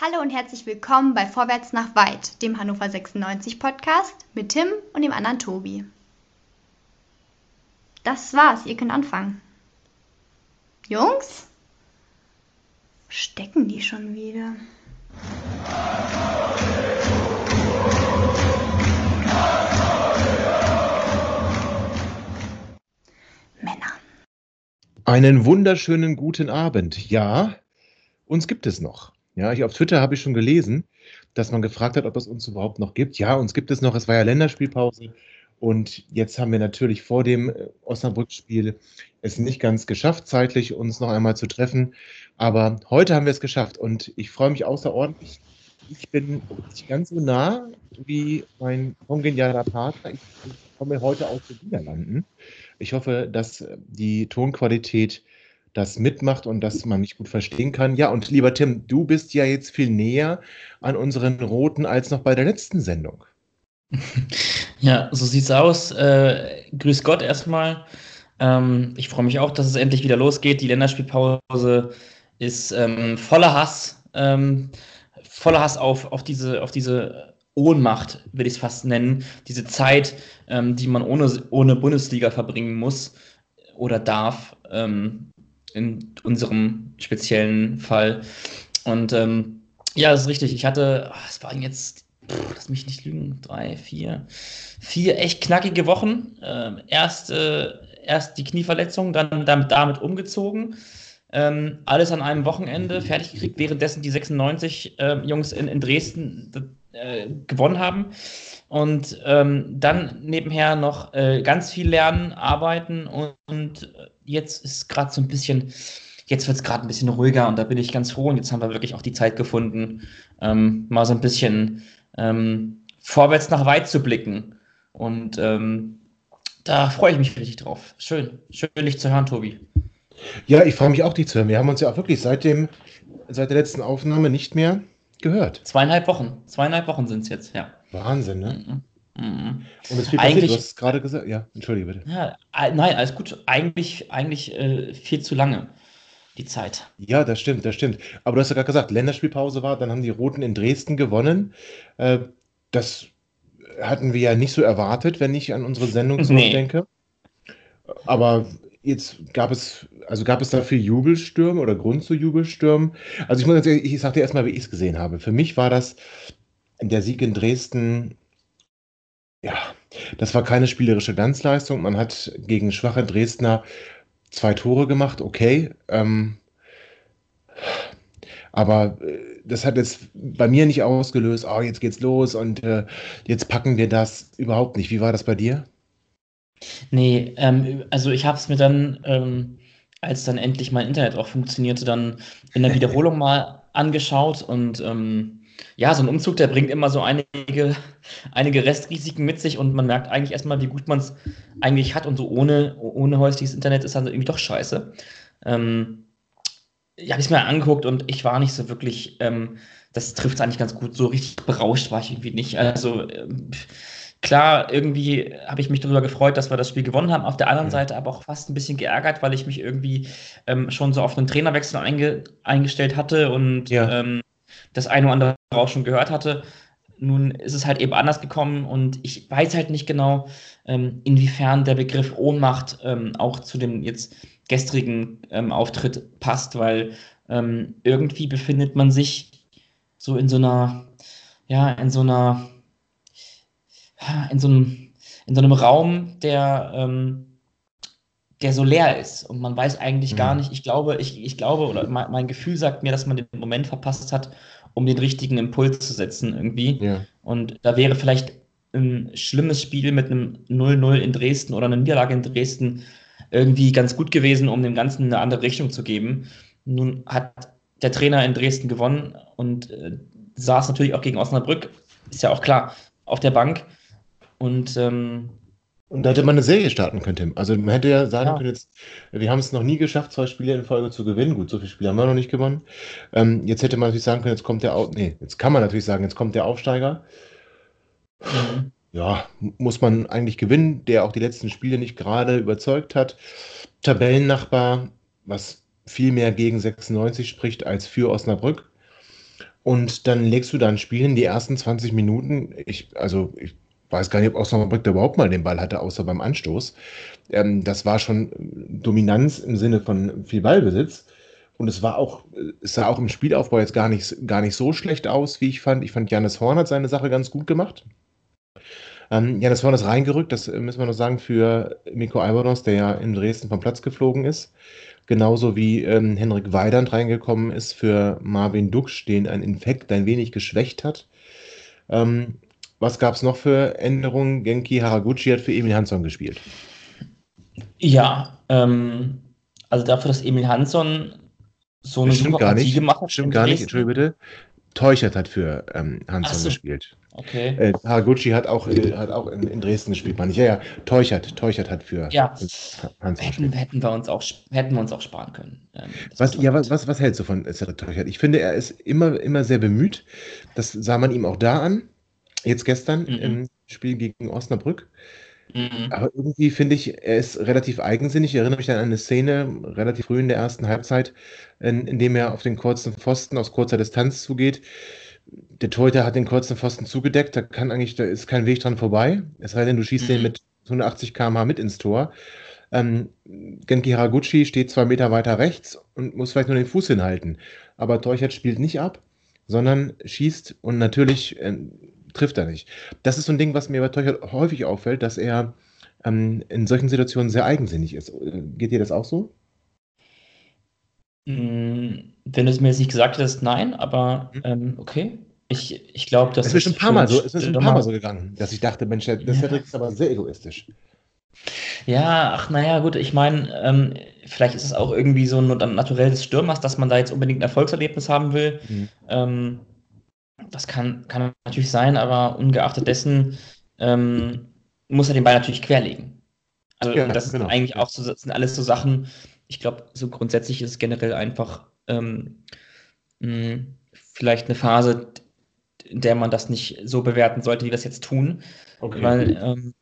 Hallo und herzlich willkommen bei Vorwärts nach Weit, dem Hannover 96 Podcast mit Tim und dem anderen Tobi. Das war's, ihr könnt anfangen. Jungs? Stecken die schon wieder? Männer. Einen wunderschönen guten Abend. Ja, uns gibt es noch. Ja, ich, auf Twitter habe ich schon gelesen, dass man gefragt hat, ob es uns überhaupt noch gibt. Ja, uns gibt es noch. Es war ja Länderspielpause. Und jetzt haben wir natürlich vor dem äh, Osnabrück-Spiel es nicht ganz geschafft, zeitlich uns noch einmal zu treffen. Aber heute haben wir es geschafft und ich freue mich außerordentlich. Ich bin nicht ganz so nah wie mein kongenialer Partner. Ich komme heute aus den Niederlanden. Ich hoffe, dass die Tonqualität das mitmacht und dass man mich gut verstehen kann. Ja, und lieber Tim, du bist ja jetzt viel näher an unseren Roten als noch bei der letzten Sendung. Ja, so sieht's aus. Äh, grüß Gott erstmal. Ähm, ich freue mich auch, dass es endlich wieder losgeht. Die Länderspielpause ist ähm, voller Hass. Ähm, voller Hass auf, auf, diese, auf diese Ohnmacht, will ich es fast nennen. Diese Zeit, ähm, die man ohne, ohne Bundesliga verbringen muss oder darf. Ähm, in unserem speziellen Fall. Und ähm, ja, das ist richtig. Ich hatte, oh, es waren jetzt pff, lass mich nicht lügen, drei, vier, vier echt knackige Wochen. Ähm, erst, äh, erst die Knieverletzung, dann damit, damit umgezogen. Ähm, alles an einem Wochenende fertig gekriegt, währenddessen die 96 äh, Jungs in, in Dresden äh, gewonnen haben. Und ähm, dann nebenher noch äh, ganz viel lernen, arbeiten und, und jetzt ist gerade so ein bisschen, jetzt wird es gerade ein bisschen ruhiger und da bin ich ganz froh und jetzt haben wir wirklich auch die Zeit gefunden, ähm, mal so ein bisschen ähm, vorwärts nach weit zu blicken. Und ähm, da freue ich mich richtig drauf. Schön, schön dich zu hören, Tobi. Ja, ich freue mich auch, dich zu hören. Wir haben uns ja auch wirklich seit, dem, seit der letzten Aufnahme nicht mehr gehört. Zweieinhalb Wochen. Zweieinhalb Wochen sind es jetzt, ja. Wahnsinn, ne? Mhm. Mhm. Und es viel passiert, du hast es gerade gesagt. Ja, entschuldige bitte. Ja, nein, alles gut. Eigentlich, eigentlich äh, viel zu lange die Zeit. Ja, das stimmt, das stimmt. Aber du hast ja gerade gesagt, Länderspielpause war, dann haben die Roten in Dresden gewonnen. Äh, das hatten wir ja nicht so erwartet, wenn ich an unsere Sendung zurückdenke. Nee. Aber jetzt gab es, also gab es dafür Jubelstürme oder Grund zu Jubelstürmen? Also ich muss ehrlich, ich sage dir erstmal, wie ich es gesehen habe. Für mich war das der Sieg in Dresden, ja, das war keine spielerische Glanzleistung. Man hat gegen schwache Dresdner zwei Tore gemacht, okay. Ähm, aber äh, das hat jetzt bei mir nicht ausgelöst, oh, jetzt geht's los und äh, jetzt packen wir das überhaupt nicht. Wie war das bei dir? Nee, ähm, also ich habe es mir dann, ähm, als dann endlich mein Internet auch funktionierte, dann in der Wiederholung mal angeschaut und ähm, ja, so ein Umzug, der bringt immer so einige, einige Restrisiken mit sich und man merkt eigentlich erstmal, wie gut man es eigentlich hat und so ohne, ohne häusliches Internet ist dann irgendwie doch scheiße. Ähm, ja, habe ich es mir angeguckt und ich war nicht so wirklich, ähm, das trifft es eigentlich ganz gut, so richtig berauscht war ich irgendwie nicht. Also ähm, klar, irgendwie habe ich mich darüber gefreut, dass wir das Spiel gewonnen haben. Auf der anderen. Seite aber auch fast ein bisschen geärgert, weil ich mich irgendwie ähm, schon so auf einen Trainerwechsel einge eingestellt hatte und ja. ähm, das eine oder andere auch schon gehört hatte. Nun ist es halt eben anders gekommen und ich weiß halt nicht genau, ähm, inwiefern der Begriff Ohnmacht ähm, auch zu dem jetzt gestrigen ähm, Auftritt passt, weil irgendwie befindet man sich so in so einer, ja, in so einer, in so einem, in so einem Raum, der, der so leer ist und man weiß eigentlich mhm. gar nicht, ich glaube, ich, ich glaube, oder mein, mein, Gefühl sagt mir, dass man den Moment verpasst hat, um den richtigen Impuls zu setzen irgendwie. Ja. Und da wäre vielleicht ein schlimmes Spiel mit einem 0-0 in Dresden oder eine Niederlage in Dresden irgendwie ganz gut gewesen, um dem Ganzen eine andere Richtung zu geben. Nun hat der Trainer in Dresden gewonnen und äh, saß natürlich auch gegen Osnabrück, ist ja auch klar, auf der Bank. Und ähm, und da hätte man eine Serie starten können, Tim. Also man hätte ja sagen ja. können, jetzt, wir haben es noch nie geschafft, zwei Spiele in Folge zu gewinnen. Gut, so viele Spiele haben wir noch nicht gewonnen. Ähm, jetzt hätte man natürlich sagen können, jetzt kommt der Auf nee, jetzt kann man natürlich sagen, jetzt kommt der Aufsteiger. Mhm. Ja, muss man eigentlich gewinnen, der auch die letzten Spiele nicht gerade überzeugt hat. Tabellennachbar, was viel mehr gegen 96 spricht als für Osnabrück. Und dann legst du da ein Spiel in die ersten 20 Minuten. Ich, also, ich weiß gar nicht, ob Osnabrück da überhaupt mal den Ball hatte, außer beim Anstoß. Ähm, das war schon Dominanz im Sinne von viel Ballbesitz. Und es war auch, es sah auch im Spielaufbau jetzt gar nicht, gar nicht so schlecht aus, wie ich fand. Ich fand, Janis Horn hat seine Sache ganz gut gemacht. Ähm, Janis Horn ist reingerückt, das müssen wir noch sagen, für Miko Albonos, der ja in Dresden vom Platz geflogen ist. Genauso wie ähm, Henrik Weidand reingekommen ist für Marvin Duksch, den ein Infekt ein wenig geschwächt hat. Ähm, was gab es noch für Änderungen? Genki Haraguchi hat für Emil Hansson gespielt. Ja, ähm, also dafür, dass Emil Hansson so eine super gar nicht. gemacht hat. Stimmt gar nicht, entschuldige bitte. Teuchert hat für ähm, Hansson so. gespielt. Okay. Äh, Haraguchi hat auch, äh, hat auch in, in Dresden gespielt, meine ich. Ja, ja, Teuchert, Teuchert hat für Ja. Hansson Hätten, gespielt. hätten, wir uns auch, hätten wir uns auch sparen können. Ähm, Was, ja, was, was, was hältst du von Cedric Teuchert? Ich finde, er ist immer, immer sehr bemüht. Das sah man ihm auch da an. Jetzt gestern Mhm. im Spiel gegen Osnabrück. Mhm. Aber irgendwie finde ich, er ist relativ eigensinnig. Ich erinnere mich an eine Szene relativ früh in der ersten Halbzeit, in, in dem er auf den kurzen Pfosten aus kurzer Distanz zugeht. Der Torhüter hat den kurzen Pfosten zugedeckt, da kann eigentlich, da ist kein Weg dran vorbei. Es sei denn, du schießt Mhm. den mit 180 km/h mit ins Tor. Ähm, Genki Haraguchi steht zwei Meter weiter rechts und muss vielleicht nur den Fuß hinhalten. Aber Teuchert spielt nicht ab, sondern schießt und natürlich äh, trifft er nicht. Das ist so ein Ding, was mir bei Teuchert häufig auffällt, dass er ähm, in solchen Situationen sehr eigensinnig ist. Äh, Geht dir das auch so? Mm, Wenn du es mir jetzt nicht gesagt hättest, nein, aber Mhm. ähm, okay. Ich, ich glaube, dass Es ist schon ein paar Mal so, es ist schon ein paar Mal so gegangen, dass ich dachte, Mensch, der, der Ja. Cedric ist aber sehr egoistisch. Ja, ach naja, gut, ich meine, ähm, vielleicht ist es auch irgendwie so ein Naturell des Stürmers, dass man da jetzt unbedingt ein Erfolgserlebnis haben will. Mhm. Ähm, das kann, kann natürlich sein, aber ungeachtet dessen ähm, muss er den Ball natürlich querlegen. Also Ja, das genau. sind eigentlich auch so, sind alles so Sachen, ich glaube, so grundsätzlich ist es generell einfach ähm, mh, vielleicht eine Phase, in der man das nicht so bewerten sollte, wie wir es jetzt tun. Okay. Weil ähm,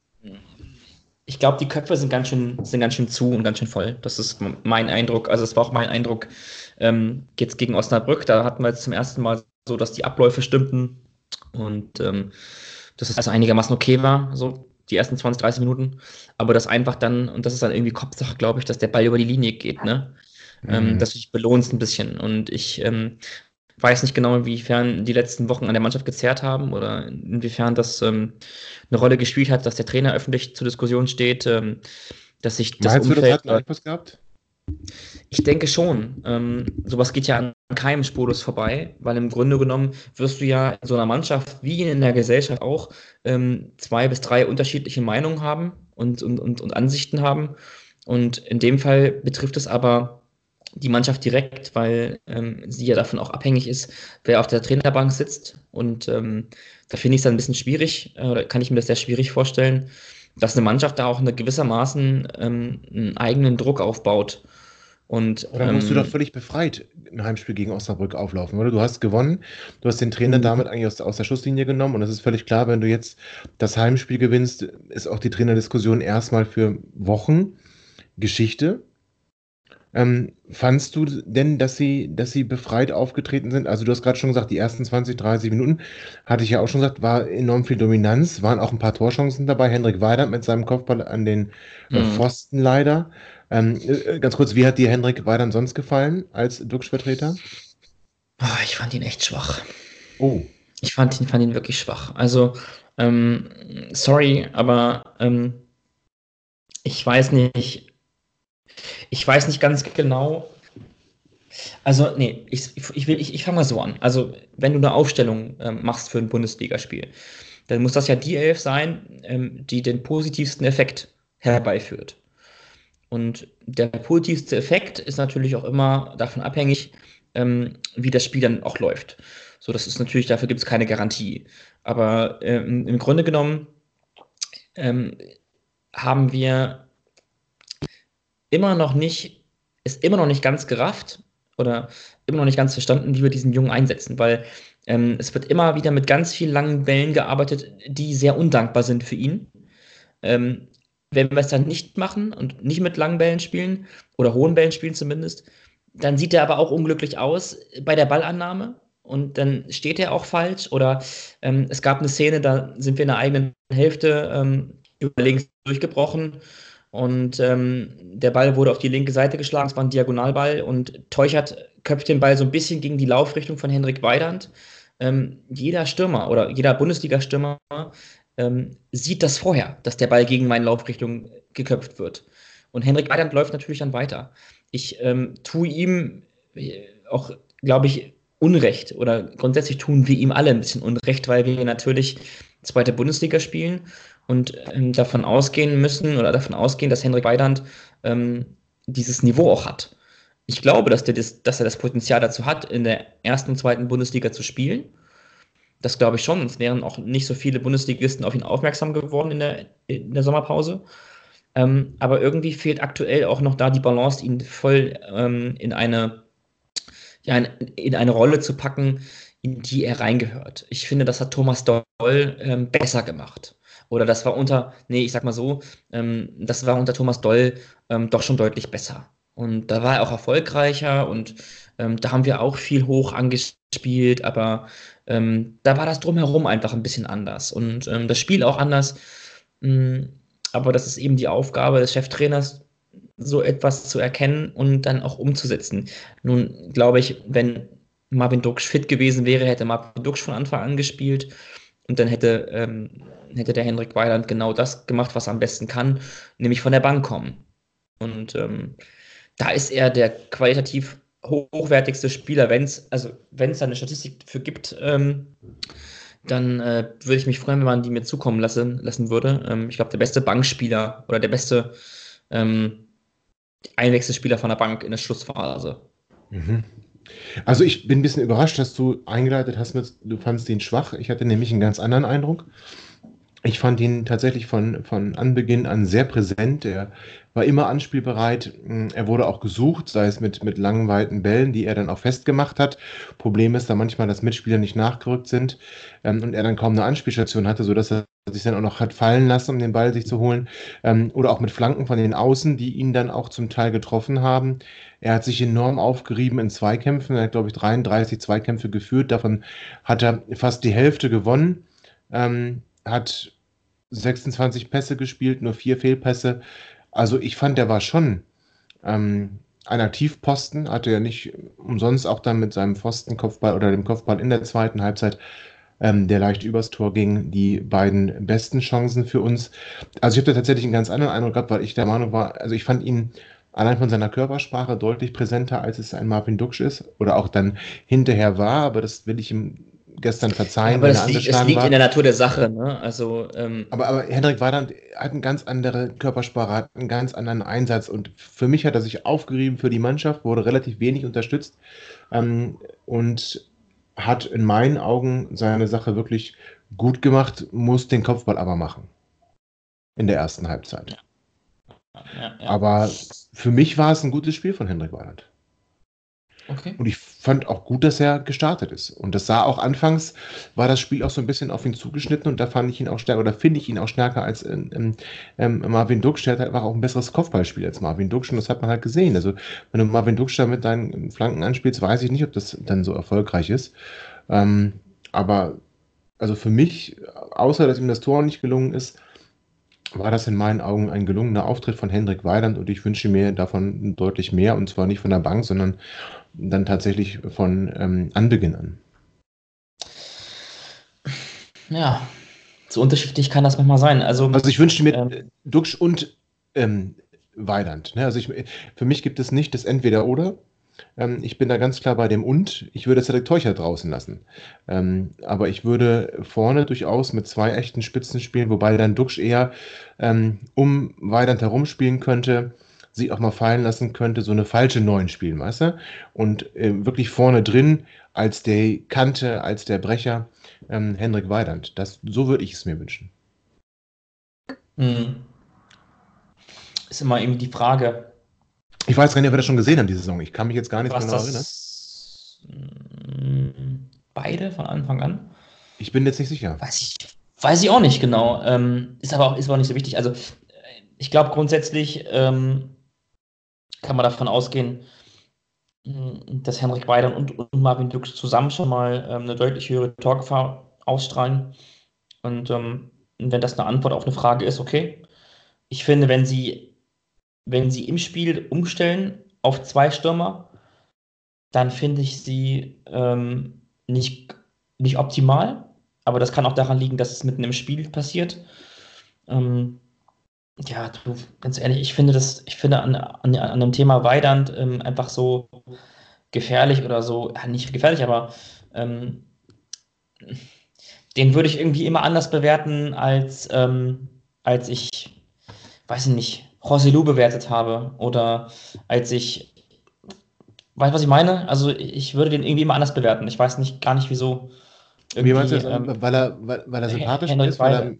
ich glaube, die Köpfe sind ganz, schön, sind ganz schön zu und ganz schön voll. Das ist mein Eindruck. Also, es war auch mein Eindruck ähm, jetzt gegen Osnabrück. Da hatten wir jetzt zum ersten Mal so, dass die Abläufe stimmten und ähm, dass es also einigermaßen okay war, so die ersten 20, 30 Minuten. Aber das einfach dann, und das ist dann irgendwie Kopfsache, glaube ich, dass der Ball über die Linie geht, ne? ähm, Mhm. dass du dich belohnst ein bisschen. Und ich ähm, weiß nicht genau, inwiefern die letzten Wochen an der Mannschaft gezerrt haben oder inwiefern das ähm, eine Rolle gespielt hat, dass der Trainer öffentlich zur Diskussion steht, ähm, dass sich das Meinst du, das Umfeld. hat einen Einfluss gehabt? Ich denke schon. Ähm, sowas geht ja an keinem Spurlos vorbei, weil im Grunde genommen wirst du ja in so einer Mannschaft wie in der Gesellschaft auch ähm, zwei bis drei unterschiedliche Meinungen haben und, und, und, und Ansichten haben. Und in dem Fall betrifft es aber die Mannschaft direkt, weil ähm, sie ja davon auch abhängig ist, wer auf der Trainerbank sitzt. Und ähm, da finde ich es dann ein bisschen schwierig, äh, kann ich mir das sehr schwierig vorstellen, dass eine Mannschaft da auch eine gewissermaßen ähm, einen eigenen Druck aufbaut. Und, Oder musst du ähm, doch völlig befreit im Heimspiel gegen Osnabrück auflaufen, oder? Du hast gewonnen, du hast den Trainer Mhm. damit eigentlich aus, aus der Schusslinie genommen und es ist völlig klar, wenn du jetzt das Heimspiel gewinnst, ist auch die Trainerdiskussion erstmal für Wochen Geschichte. Ähm, fandst du denn, dass sie, dass sie befreit aufgetreten sind? Also du hast gerade schon gesagt, die ersten 20, 30 Minuten, hatte ich ja auch schon gesagt, war enorm viel Dominanz, waren auch ein paar Torchancen dabei. Hendrik Weidand mit seinem Kopfball an den äh, Mhm. Pfosten leider. Ähm, äh, ganz kurz, wie hat dir Hendrik Weidand sonst gefallen als Duxch-Vertreter? Ah, ich fand ihn echt schwach. Oh, Ich fand ihn, fand ihn wirklich schwach. Also, ähm, sorry, aber ähm, ich weiß nicht, ich weiß nicht ganz genau. Also, nee, ich, ich, will, ich, ich fange mal so an. Also, wenn du eine Aufstellung ähm, machst für ein Bundesligaspiel, dann muss das ja die Elf sein, ähm, die den positivsten Effekt herbeiführt. Und der positivste Effekt ist natürlich auch immer davon abhängig, ähm, wie das Spiel dann auch läuft. So, das ist natürlich, dafür gibt es keine Garantie. Aber ähm, im Grunde genommen ähm, haben wir immer noch nicht, ist immer noch nicht ganz gerafft oder immer noch nicht ganz verstanden, wie wir diesen Jungen einsetzen, weil ähm, es wird immer wieder mit ganz vielen langen Bällen gearbeitet, die sehr undankbar sind für ihn. Ähm, wenn wir es dann nicht machen und nicht mit langen Bällen spielen oder hohen Bällen spielen zumindest, dann sieht er aber auch unglücklich aus bei der Ballannahme und dann steht er auch falsch. Oder ähm, es gab eine Szene, da sind wir in der eigenen Hälfte ähm, über links durchgebrochen und ähm, der Ball wurde auf die linke Seite geschlagen, es war ein Diagonalball und Teuchert köpft den Ball so ein bisschen gegen die Laufrichtung von Henrik Weidand. Ähm, jeder Stürmer oder jeder Bundesliga-Stürmer ähm, sieht das vorher, dass der Ball gegen meine Laufrichtung geköpft wird. Und Henrik Weidand läuft natürlich dann weiter. Ich ähm, tue ihm äh, auch, glaube ich, Unrecht oder grundsätzlich tun wir ihm alle ein bisschen Unrecht, weil wir natürlich zweite Bundesliga spielen und ähm, davon ausgehen müssen oder davon ausgehen, dass Henrik Weidand ähm, dieses Niveau auch hat. Ich glaube, dass, das, dass er das Potenzial dazu hat, in der ersten und zweiten Bundesliga zu spielen. Das glaube ich schon, sonst wären auch nicht so viele Bundesligisten auf ihn aufmerksam geworden in der, in der Sommerpause. Ähm, aber irgendwie fehlt aktuell auch noch da die Balance, ihn voll ähm, in eine ja, in, in, eine Rolle zu packen, in die er reingehört. Ich finde, das hat Thomas Doll ähm, besser gemacht. Oder das war unter, nee, ich sag mal so, ähm, das war unter Thomas Doll ähm, doch schon deutlich besser. Und da war er auch erfolgreicher und ähm, da haben wir auch viel hoch angespielt, aber ähm, da war das drumherum einfach ein bisschen anders und ähm, das Spiel auch anders. Mh, mm, aber das ist eben die Aufgabe des Cheftrainers, so etwas zu erkennen und dann auch umzusetzen. Nun glaube ich, wenn Marvin Duksch fit gewesen wäre, hätte Marvin Duksch von Anfang an gespielt und dann hätte, ähm, hätte der Henrik Weiland genau das gemacht, was er am besten kann, nämlich von der Bank kommen. Und ähm, da ist er der qualitativ hochwertigste Spieler, wenn es, also wenn es eine Statistik dafür gibt, ähm, dann äh, würde ich mich freuen, wenn man die mir zukommen lassen, lassen würde. Ähm, ich glaube, der beste Bankspieler oder der beste ähm, Einwechselspieler von der Bank in der Schlussphase. Mhm. Also ich bin ein bisschen überrascht, dass du eingeleitet hast mit, du fandst ihn schwach. Ich hatte nämlich einen ganz anderen Eindruck. Ich fand ihn tatsächlich von, von Anbeginn an sehr präsent. Er war immer anspielbereit. Er wurde auch gesucht, sei es mit, mit langen, weiten Bällen, die er dann auch festgemacht hat. Problem ist da manchmal, dass Mitspieler nicht nachgerückt sind ähm, und er dann kaum eine Anspielstation hatte, sodass er sich dann auch noch hat fallen lassen, um den Ball sich zu holen. Ähm, oder auch mit Flanken von den Außen, die ihn dann auch zum Teil getroffen haben. Er hat sich enorm aufgerieben in Zweikämpfen. Er hat, glaube ich, 33 Zweikämpfe geführt. Davon hat er fast die Hälfte gewonnen. Ähm, hat 26 Pässe gespielt, nur vier Fehlpässe. Also ich fand, der war schon ähm, ein Aktivposten, hatte ja nicht umsonst auch dann mit seinem Pfostenkopfball oder dem Kopfball in der zweiten Halbzeit, ähm, der leicht übers Tor ging, die beiden besten Chancen für uns. Also ich habe da tatsächlich einen ganz anderen Eindruck gehabt, weil ich der Meinung war, also ich fand ihn allein von seiner Körpersprache deutlich präsenter, als es ein Marvin Duksch ist oder auch dann hinterher war, aber das will ich ihm gestern verzeihen, aber wenn er liegt, es liegt war. in der Natur der Sache. Ne? Also, ähm aber, aber Hendrik Weidand hat eine ganz andere Körpersprache, hat einen ganz anderen Einsatz und für mich hat er sich aufgerieben für die Mannschaft, wurde relativ wenig unterstützt ähm, und hat in meinen Augen seine Sache wirklich gut gemacht, muss den Kopfball aber machen. In der ersten Halbzeit. Ja. Ja, ja. Aber für mich war es ein gutes Spiel von Hendrik Weidand. Okay. Und ich fand auch gut, dass er gestartet ist. Und das sah auch anfangs, war das Spiel auch so ein bisschen auf ihn zugeschnitten und da fand ich ihn auch stärker, oder finde ich ihn auch stärker als ähm, ähm, Marvin Duksch. Der hat halt einfach auch ein besseres Kopfballspiel als Marvin Duksch und das hat man halt gesehen. Also, wenn du Marvin Duksch da mit deinen Flanken anspielst, weiß ich nicht, ob das dann so erfolgreich ist. Ähm, aber, also für mich, außer dass ihm das Tor nicht gelungen ist, war das in meinen Augen ein gelungener Auftritt von Hendrik Weidand und ich wünsche mir davon deutlich mehr und zwar nicht von der Bank, sondern dann tatsächlich von ähm, Anbeginn an. Ja, so unterschiedlich kann das manchmal sein. Also, also ich wünschte mir ähm, Duxch und ähm, Weidand. Ne? Also ich, für mich gibt es nicht das Entweder-Oder. Ähm, ich bin da ganz klar bei dem Und. Ich würde Cedric Teucher draußen lassen. Ähm, aber ich würde vorne durchaus mit zwei echten Spitzen spielen, wobei dann Duxch eher ähm, um Weidand herumspielen könnte sie auch mal fallen lassen könnte, so eine falsche Neun spielen, weißt du? Und äh, wirklich vorne drin als der Kante, als der Brecher Hendrik Weidand. Das, so würde ich es mir wünschen. Mhm. Ist immer irgendwie die Frage. Ich weiß gar nicht, ob wir das schon gesehen haben, diese Saison. Ich kann mich jetzt gar nicht genau erinnern. Hm, beide von Anfang an? Ich bin jetzt nicht sicher. Weiß ich, weiß ich auch nicht genau. Ähm, ist, aber auch, ist aber auch nicht so wichtig. Also, ich glaube grundsätzlich, ähm, kann man davon ausgehen, dass Henrik Weidern und, und Marvin Dux zusammen schon mal ähm, eine deutlich höhere Torgefahr ausstrahlen. Und ähm, wenn das eine Antwort auf eine Frage ist, okay. Ich finde, wenn sie, wenn sie im Spiel umstellen auf zwei Stürmer, dann finde ich sie ähm, nicht, nicht optimal. Aber das kann auch daran liegen, dass es mitten im Spiel passiert. Ähm, ja, du, ganz ehrlich, ich finde das, ich finde an, an, an dem Thema Weidand ähm, einfach so gefährlich oder so, ja, nicht gefährlich, aber ähm, den würde ich irgendwie immer anders bewerten, als, ähm, als ich, weiß ich nicht, José Lu bewertet habe oder als ich, weißt du, was ich meine? Also ich würde den irgendwie immer anders bewerten. Ich weiß nicht, gar nicht wieso. Wie meinst du das? Ähm, weil, er, weil, weil er sympathisch Henrik ist? Weil er,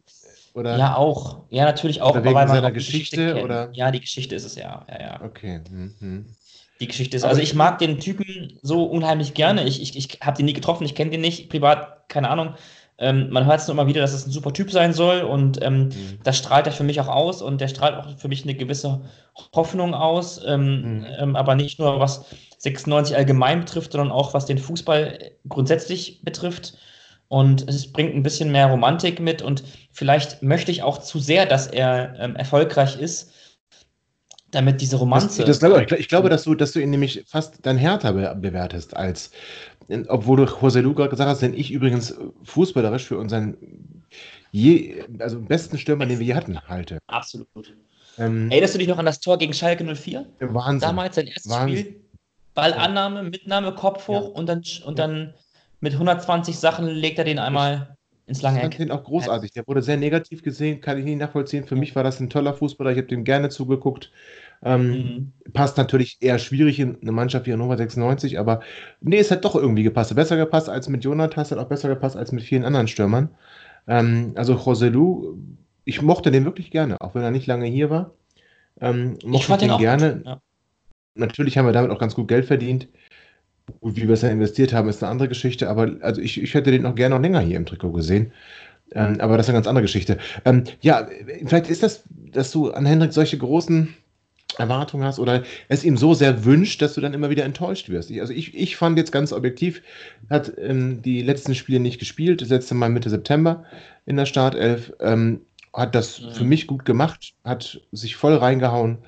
oder? Ja, auch. Ja, natürlich auch. Oder wegen weil seiner Geschichte, Geschichte oder? Ja, die Geschichte ist es ja. ja, ja. Okay. Mhm. Die Geschichte ist. Also ich mag den Typen so unheimlich gerne. Ich, ich, ich habe den nie getroffen, ich kenne den nicht, privat, keine Ahnung. Ähm, man hört es nur immer wieder, dass es ein super Typ sein soll und ähm, mhm. das strahlt er für mich auch aus und der strahlt auch für mich eine gewisse Hoffnung aus, ähm, mhm. Ähm, aber nicht nur was 96 allgemein betrifft, sondern auch was den Fußball grundsätzlich betrifft. Und es bringt ein bisschen mehr Romantik mit und vielleicht möchte ich auch zu sehr, dass er ähm, erfolgreich ist, damit diese Romanze. Das, das glaube ich. ich glaube, dass du, dass du ihn nämlich fast dann härter be bewertest als, obwohl du José Luca gesagt hast, denn ich übrigens fußballerisch für unseren je, also besten Stürmer, den wir je hatten, halte. Absolut. Ähm, Erinnerst du dich noch an das Tor gegen Schalke 04? Wahnsinn. Damals sein erstes Wahnsinn. Spiel. Ballannahme, Mitnahme, Kopf hoch ja. und dann, und dann mit 120 Sachen legt er den einmal ins lange Eck. Ich fand den auch großartig. Der wurde sehr negativ gesehen, kann ich nicht nachvollziehen. Für mich war das ein toller Fußballer. Ich habe dem gerne zugeguckt. Ähm, mhm. Passt natürlich eher schwierig in eine Mannschaft wie Hannover 96, aber nee, es hat doch irgendwie gepasst. Besser gepasst als mit Jonathan, es hat auch besser gepasst als mit vielen anderen Stürmern. Ähm, also Joselu, ich mochte den wirklich gerne, auch wenn er nicht lange hier war. Ähm, mochte ich, ich den, gerne. Ja. Natürlich haben wir damit auch ganz gut Geld verdient. Gut, wie wir es dann investiert haben, ist eine andere Geschichte, aber also ich, ich hätte den noch gerne noch länger hier im Trikot gesehen. Ähm, aber das ist eine ganz andere Geschichte. Ähm, ja, vielleicht ist das, dass du an Hendrik solche großen Erwartungen hast oder es ihm so sehr wünscht, dass du dann immer wieder enttäuscht wirst. Ich, also ich, ich fand jetzt ganz objektiv, hat ähm, die letzten Spiele nicht gespielt, das letzte Mal Mitte September in der Startelf, ähm, hat das mhm. für mich gut gemacht, hat sich voll reingehauen,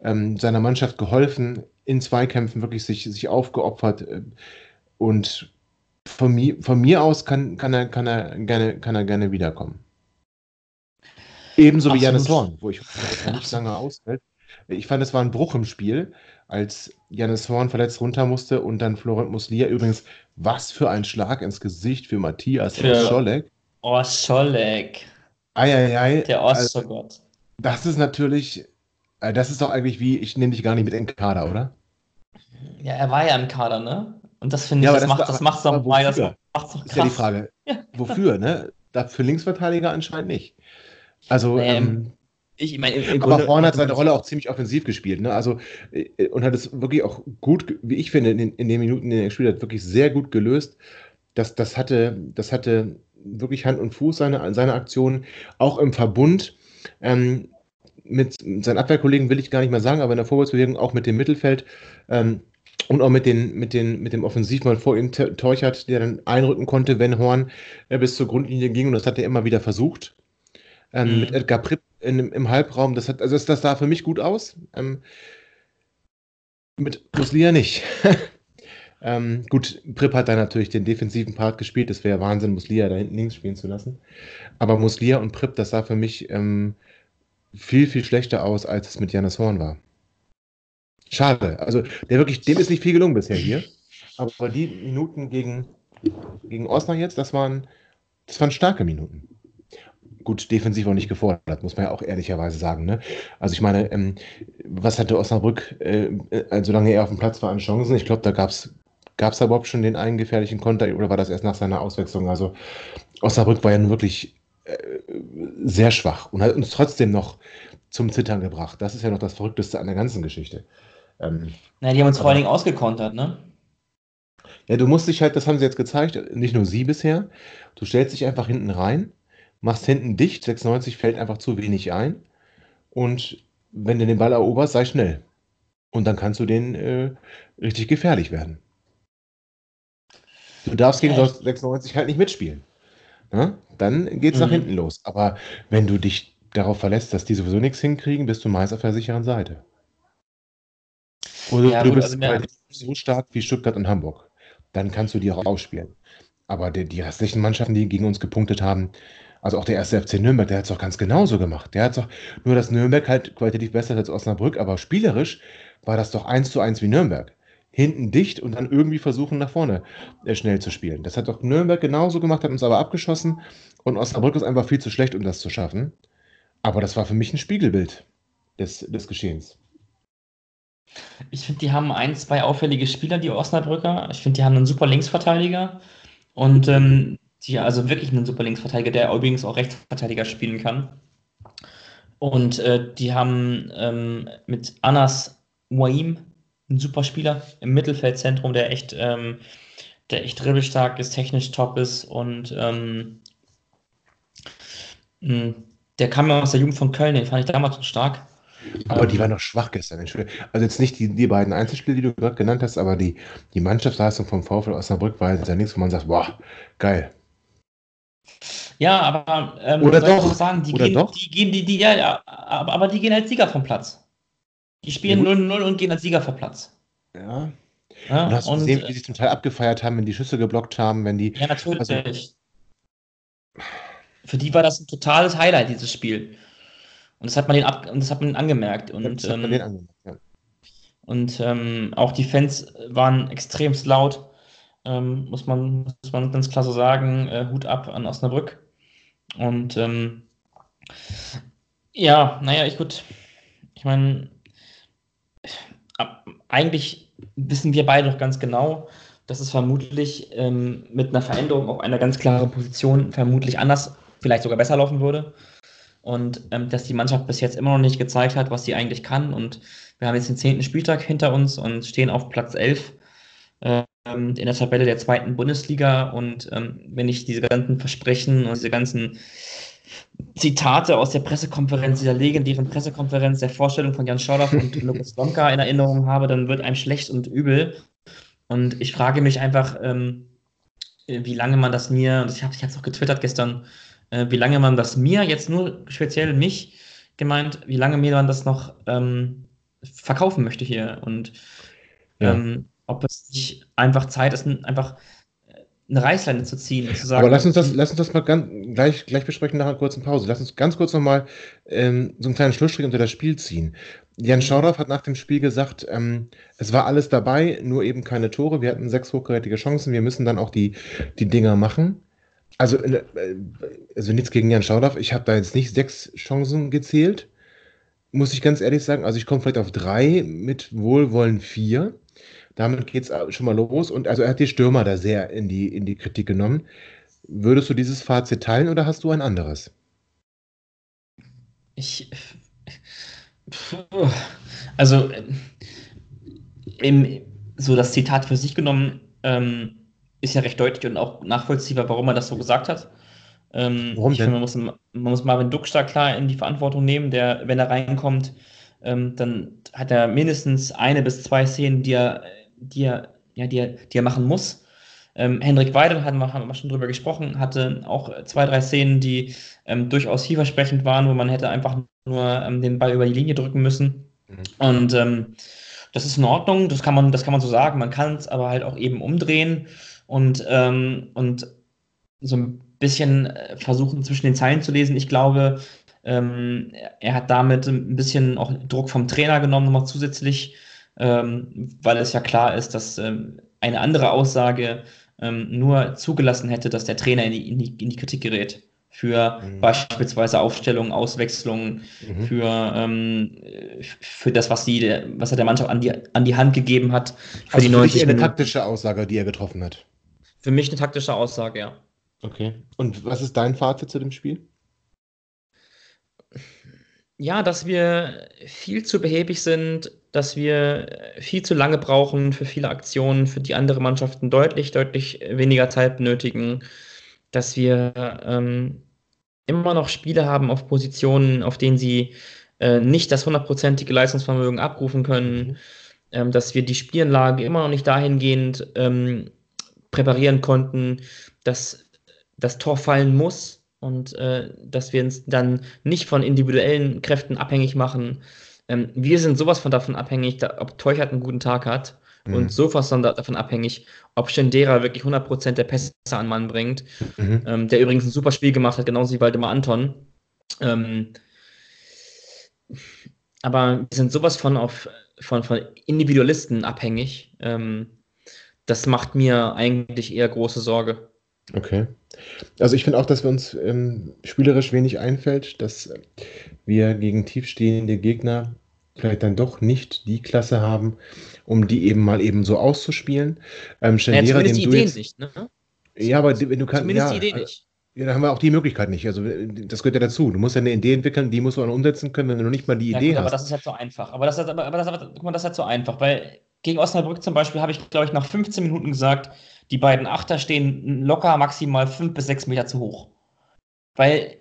ähm, seiner Mannschaft geholfen, in Zweikämpfen wirklich sich, sich aufgeopfert äh, und von mir, von mir aus kann, kann, er, kann, er gerne, kann er gerne wiederkommen. Ebenso Absolut. wie Janis Horn, wo ich nicht lange ausfällt. Ich fand, es war ein Bruch im Spiel, als Janis Horn verletzt runter musste und dann Florent Muslia. Übrigens, was für ein Schlag ins Gesicht für Matthias für Scholek. Oh, Scholek. Eieiei. Der Ostgott. Also, das ist natürlich, äh, das ist doch eigentlich wie, ich nehme dich gar nicht mit in den Kader, oder? Ja, er war ja im Kader, ne? Und das finde ich, ja, das, das, macht, das macht's doch mal, das macht's doch krass. Ist ja die Frage. Ja. Wofür, ne? Für Linksverteidiger anscheinend nicht. Also, ähm, ähm, ich meine, aber Horn hat seine Rolle auch ziemlich offensiv gespielt, ne? Also äh, und hat es wirklich auch gut, wie ich finde, in, in den Minuten, in denen er gespielt hat, wirklich sehr gut gelöst. Das, das hatte, das hatte wirklich Hand und Fuß seine, seine Aktionen, auch im Verbund. Ähm, mit seinen Abwehrkollegen will ich gar nicht mehr sagen, aber in der Vorwärtsbewegung auch mit dem Mittelfeld ähm, und auch mit, den, mit, den, mit dem Offensivmann vor ihm Teuchert, der dann einrücken konnte, wenn Horn äh, bis zur Grundlinie ging und das hat er immer wieder versucht. Ähm, mhm. Mit Edgar Pripp in, im Halbraum. Das, hat, also das, das sah für mich gut aus. Ähm, mit Muslia nicht. ähm, gut, Pripp hat da natürlich den defensiven Part gespielt. Das wäre Wahnsinn, Muslia da hinten links spielen zu lassen. Aber Muslia und Pripp, das sah für mich ähm, viel, viel schlechter aus, als es mit Janis Horn war. Schade. Also, der wirklich, dem ist nicht viel gelungen bisher hier. Aber die Minuten gegen, gegen Osnabrück jetzt, das waren, das waren starke Minuten gut defensiv auch nicht gefordert, muss man ja auch ehrlicherweise sagen. Ne? Also ich meine, ähm, was hatte Osnabrück, äh, äh, solange er auf dem Platz war, an Chancen? Ich glaube, da gab es Gab es da überhaupt schon den einen gefährlichen Konter oder war das erst nach seiner Auswechslung? Also Osnabrück war ja nun wirklich äh, sehr schwach und hat uns trotzdem noch zum Zittern gebracht. Das ist ja noch das Verrückteste an der ganzen Geschichte. Ähm, Na, die haben uns vor allen Dingen ausgekontert, ne? Ja, du musst dich halt, das haben sie jetzt gezeigt, nicht nur sie bisher. Du stellst dich einfach hinten rein machst hinten dicht, 96 fällt einfach zu wenig ein. Und wenn du den Ball eroberst, sei schnell. Und dann kannst du denen äh, richtig gefährlich werden. Du darfst gegen Ja. 96 halt nicht mitspielen. Ne? Dann geht es nach Mhm. hinten los. Aber wenn du dich darauf verlässt, dass die sowieso nichts hinkriegen, bist du meist auf der sicheren Seite. Oder Ja, du gut, bist also halt so stark wie Stuttgart und Hamburg. Dann kannst du die auch ausspielen. Aber die, die restlichen Mannschaften, die gegen uns gepunktet haben, also auch der erste FC Nürnberg, der hat es doch ganz genauso gemacht. Der hat doch, nur dass Nürnberg halt qualitativ besser ist als Osnabrück, aber spielerisch war das doch eins zu eins wie Nürnberg. Hinten dicht und dann irgendwie versuchen, nach vorne äh, schnell zu spielen. Das hat doch Nürnberg genauso gemacht, hat uns aber abgeschossen und Osnabrück ist einfach viel zu schlecht, um das zu schaffen. Aber das war für mich ein Spiegelbild des, des Geschehens. Ich finde, die haben ein, zwei auffällige Spieler, die Osnabrücker. Ich finde, die haben einen super Linksverteidiger und ähm, die, also wirklich einen super Linksverteidiger, der übrigens auch Rechtsverteidiger spielen kann. Und äh, die haben ähm, mit Anas Waim einen super Spieler im Mittelfeldzentrum, der echt, ähm, der echt dribbelstark ist, technisch top ist und ähm, der kam ja aus der Jugend von Köln, den fand ich damals schon stark. Aber die Ähm, war noch schwach gestern. Also jetzt nicht die, die beiden Einzelspiele, die du gerade genannt hast, aber die, die Mannschaftsleistung vom VfL Osnabrück war jetzt ja nichts, wo man sagt, boah, geil. Ja, aber ähm, Oder doch, sagen, die oder gehen, doch. die gehen, die, die, ja, ja, aber, aber die gehen als Sieger vom Platz. Die spielen Ja, 0-0 und gehen als Sieger vom Platz. Ja. Ja, Und hast du und, gesehen, wie äh, sie zum Teil abgefeiert haben, wenn die Schüsse geblockt haben, wenn die. ja, natürlich. also- Für die war das ein totales Highlight, dieses Spiel. Und das hat man den ab, und das hat man angemerkt. Und, das hat man ähm, angemerkt, ja. Und ähm, auch die Fans waren extremst laut, ähm, muss, man, muss man ganz klar so sagen. Äh, Hut ab an Osnabrück. Und ähm, ja, naja, ich gut. Ich meine, eigentlich wissen wir beide doch ganz genau, dass es vermutlich ähm, mit einer Veränderung auf einer ganz klaren Position vermutlich anders, vielleicht sogar besser laufen würde. Und ähm, dass die Mannschaft bis jetzt immer noch nicht gezeigt hat, was sie eigentlich kann. Und wir haben jetzt den zehnten Spieltag hinter uns und stehen auf Platz 11 ähm, in der Tabelle der zweiten Bundesliga. Und ähm, wenn ich diese ganzen Versprechen und diese ganzen Zitate aus der Pressekonferenz, dieser legendären Pressekonferenz der Vorstellung von Jan Schauder und Lukas Lonka in Erinnerung habe, dann wird einem schlecht und übel. Und ich frage mich einfach, ähm, wie lange man das mir, und ich habe es auch getwittert gestern, äh, wie lange man das mir, jetzt nur speziell mich gemeint, wie lange mir man das noch ähm, verkaufen möchte hier und Ja. ähm, ob es nicht einfach Zeit ist, einfach äh, eine Reißleine zu ziehen zu sagen, Aber lass uns das, lass uns das mal ganz, gleich, gleich besprechen nach einer kurzen Pause. Lass uns ganz kurz nochmal ähm, so einen kleinen Schlussstrich unter das Spiel ziehen. Jan Schaudaff hat nach dem Spiel gesagt, ähm, es war alles dabei, nur eben keine Tore. Wir hatten sechs hochkarätige Chancen. Wir müssen dann auch die, die Dinger machen. Also, äh, also nichts gegen Jan Schaudaff. Ich habe da jetzt nicht sechs Chancen gezählt. Muss ich ganz ehrlich sagen. Also ich komme vielleicht auf drei, mit Wohlwollen vier. Damit geht es schon mal los. Und also er hat die Stürmer da sehr in die, in die Kritik genommen. Würdest du dieses Fazit teilen oder hast du ein anderes? Ich. Also, ähm, im, so das Zitat für sich genommen ähm, ist ja recht deutlich und auch nachvollziehbar, warum er das so gesagt hat. Ähm, Warum ich denn? finde, man muss, man muss Marvin Ducksch da klar in die Verantwortung nehmen, der, wenn er reinkommt, ähm, dann hat er mindestens eine bis zwei Szenen, die er, die er, ja, die er, die er machen muss. Ähm, Hendrik Weidel, hatten wir, haben wir schon drüber gesprochen, hatte auch zwei, drei Szenen, die ähm, durchaus vielversprechend waren, wo man hätte einfach nur ähm, den Ball über die Linie drücken müssen. Mhm. Und ähm, das ist in Ordnung, das kann man, das kann man so sagen. Man kann es aber halt auch eben umdrehen und, ähm, und so ein bisschen äh, versuchen, zwischen den Zeilen zu lesen. Ich glaube, ähm, er hat damit ein bisschen auch Druck vom Trainer genommen, nochmal zusätzlich, ähm, weil es ja klar ist, dass ähm, eine andere Aussage ähm, nur zugelassen hätte, dass der Trainer in die, in die, in die Kritik gerät. Für Mhm. beispielsweise Aufstellungen, Auswechslungen, Mhm. für, ähm, für das, was, die, was er der Mannschaft an die, an die Hand gegeben hat. Für Also die für dich 90 eher eine taktische Aussage, die er getroffen hat. Für mich eine taktische Aussage, ja. Okay. Und was ist dein Fazit zu dem Spiel? Ja, dass wir viel zu behäbig sind, dass wir viel zu lange brauchen für viele Aktionen, für die andere Mannschaften deutlich, deutlich weniger Zeit benötigen, dass wir ähm, immer noch Spiele haben auf Positionen, auf denen sie äh, nicht das hundertprozentige Leistungsvermögen abrufen können, mhm. ähm, dass wir die Spielanlage immer noch nicht dahingehend ähm, präparieren konnten, dass das Tor fallen muss und äh, dass wir uns dann nicht von individuellen Kräften abhängig machen. Ähm, wir sind sowas von davon abhängig, da, ob Teuchert einen guten Tag hat mhm. und sowas von davon abhängig, ob Schendera wirklich 100% der Pässe an Mann bringt, mhm. ähm, der übrigens ein super Spiel gemacht hat, genauso wie Waldemar Anton. Ähm, aber wir sind sowas von auf von, von Individualisten abhängig. Ähm, das macht mir eigentlich eher große Sorge. Okay. Also ich finde auch, dass wir uns ähm, spielerisch wenig einfällt, dass wir gegen tiefstehende Gegner vielleicht dann doch nicht die Klasse haben, um die eben mal eben so auszuspielen. Ähm, Schendera, ja, zumindest die Ideen jetzt, nicht, ne? Ja, aber wenn du kannst. Zumindest ja, die Idee nicht. Ja, da haben wir auch die Möglichkeit nicht. Also das gehört ja dazu. Du musst ja eine Idee entwickeln, die musst du dann umsetzen können, wenn du noch nicht mal die ja, Idee gut, hast. Aber das ist halt so einfach. Aber das ist, aber, aber das, aber, guck mal, das ist halt so einfach, weil gegen Osnabrück zum Beispiel habe ich, glaube ich, nach 15 Minuten gesagt, die beiden Achter stehen locker maximal 5 bis 6 Meter zu hoch. Weil,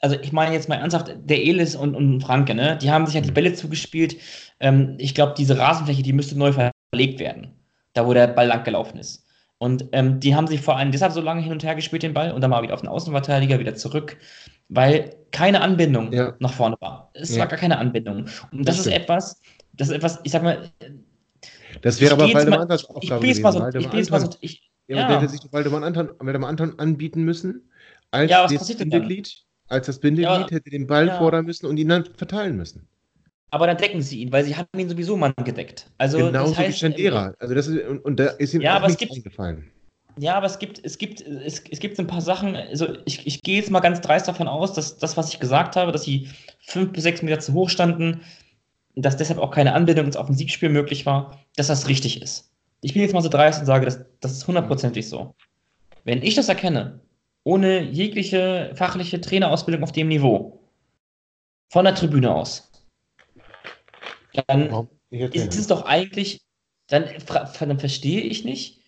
also ich meine jetzt mal ernsthaft, der Elis und, und Franke, ne, die haben sich ja die mhm. Bälle zugespielt. Ähm, ich glaube, diese Rasenfläche, die müsste neu verlegt werden. Da, wo der Ball lang gelaufen ist. Und ähm, die haben sich vor allem deshalb so lange hin und her gespielt, den Ball, und dann mal wieder auf den Außenverteidiger, wieder zurück, weil keine Anbindung ja. nach vorne war. Es ja. war gar keine Anbindung. Und das, das ist etwas, das ist etwas, ich sag mal, das wäre aber Waldemar Antons Aufgabe ich gewesen. Mal so, Waldemar ich Anton, so, ich, ja, ja. hätte sich Waldemar Anton, Waldemar Anton anbieten müssen als ja, das Bindeglied. Als das Bindeglied ja, hätte den Ball fordern müssen und ihn dann verteilen müssen. Aber dann decken sie ihn, weil sie haben ihn sowieso mal gedeckt. Also, Genauso das heißt, wie Chandera. Also das ist, und, und da ist ihm ja, auch nichts eingefallen. Ja, aber es gibt, es gibt, es, es gibt ein paar Sachen, also ich, ich gehe jetzt mal ganz dreist davon aus, dass das, was ich gesagt habe, dass sie fünf bis sechs Meter zu hoch standen, dass deshalb auch keine Anbindung ins Offensivspiel möglich war, dass das richtig ist. Ich bin jetzt mal so dreist und sage, das, das ist hundertprozentig so. Wenn ich das erkenne, ohne jegliche fachliche Trainerausbildung auf dem Niveau, von der Tribüne aus, dann ist es doch eigentlich, dann, dann verstehe ich nicht,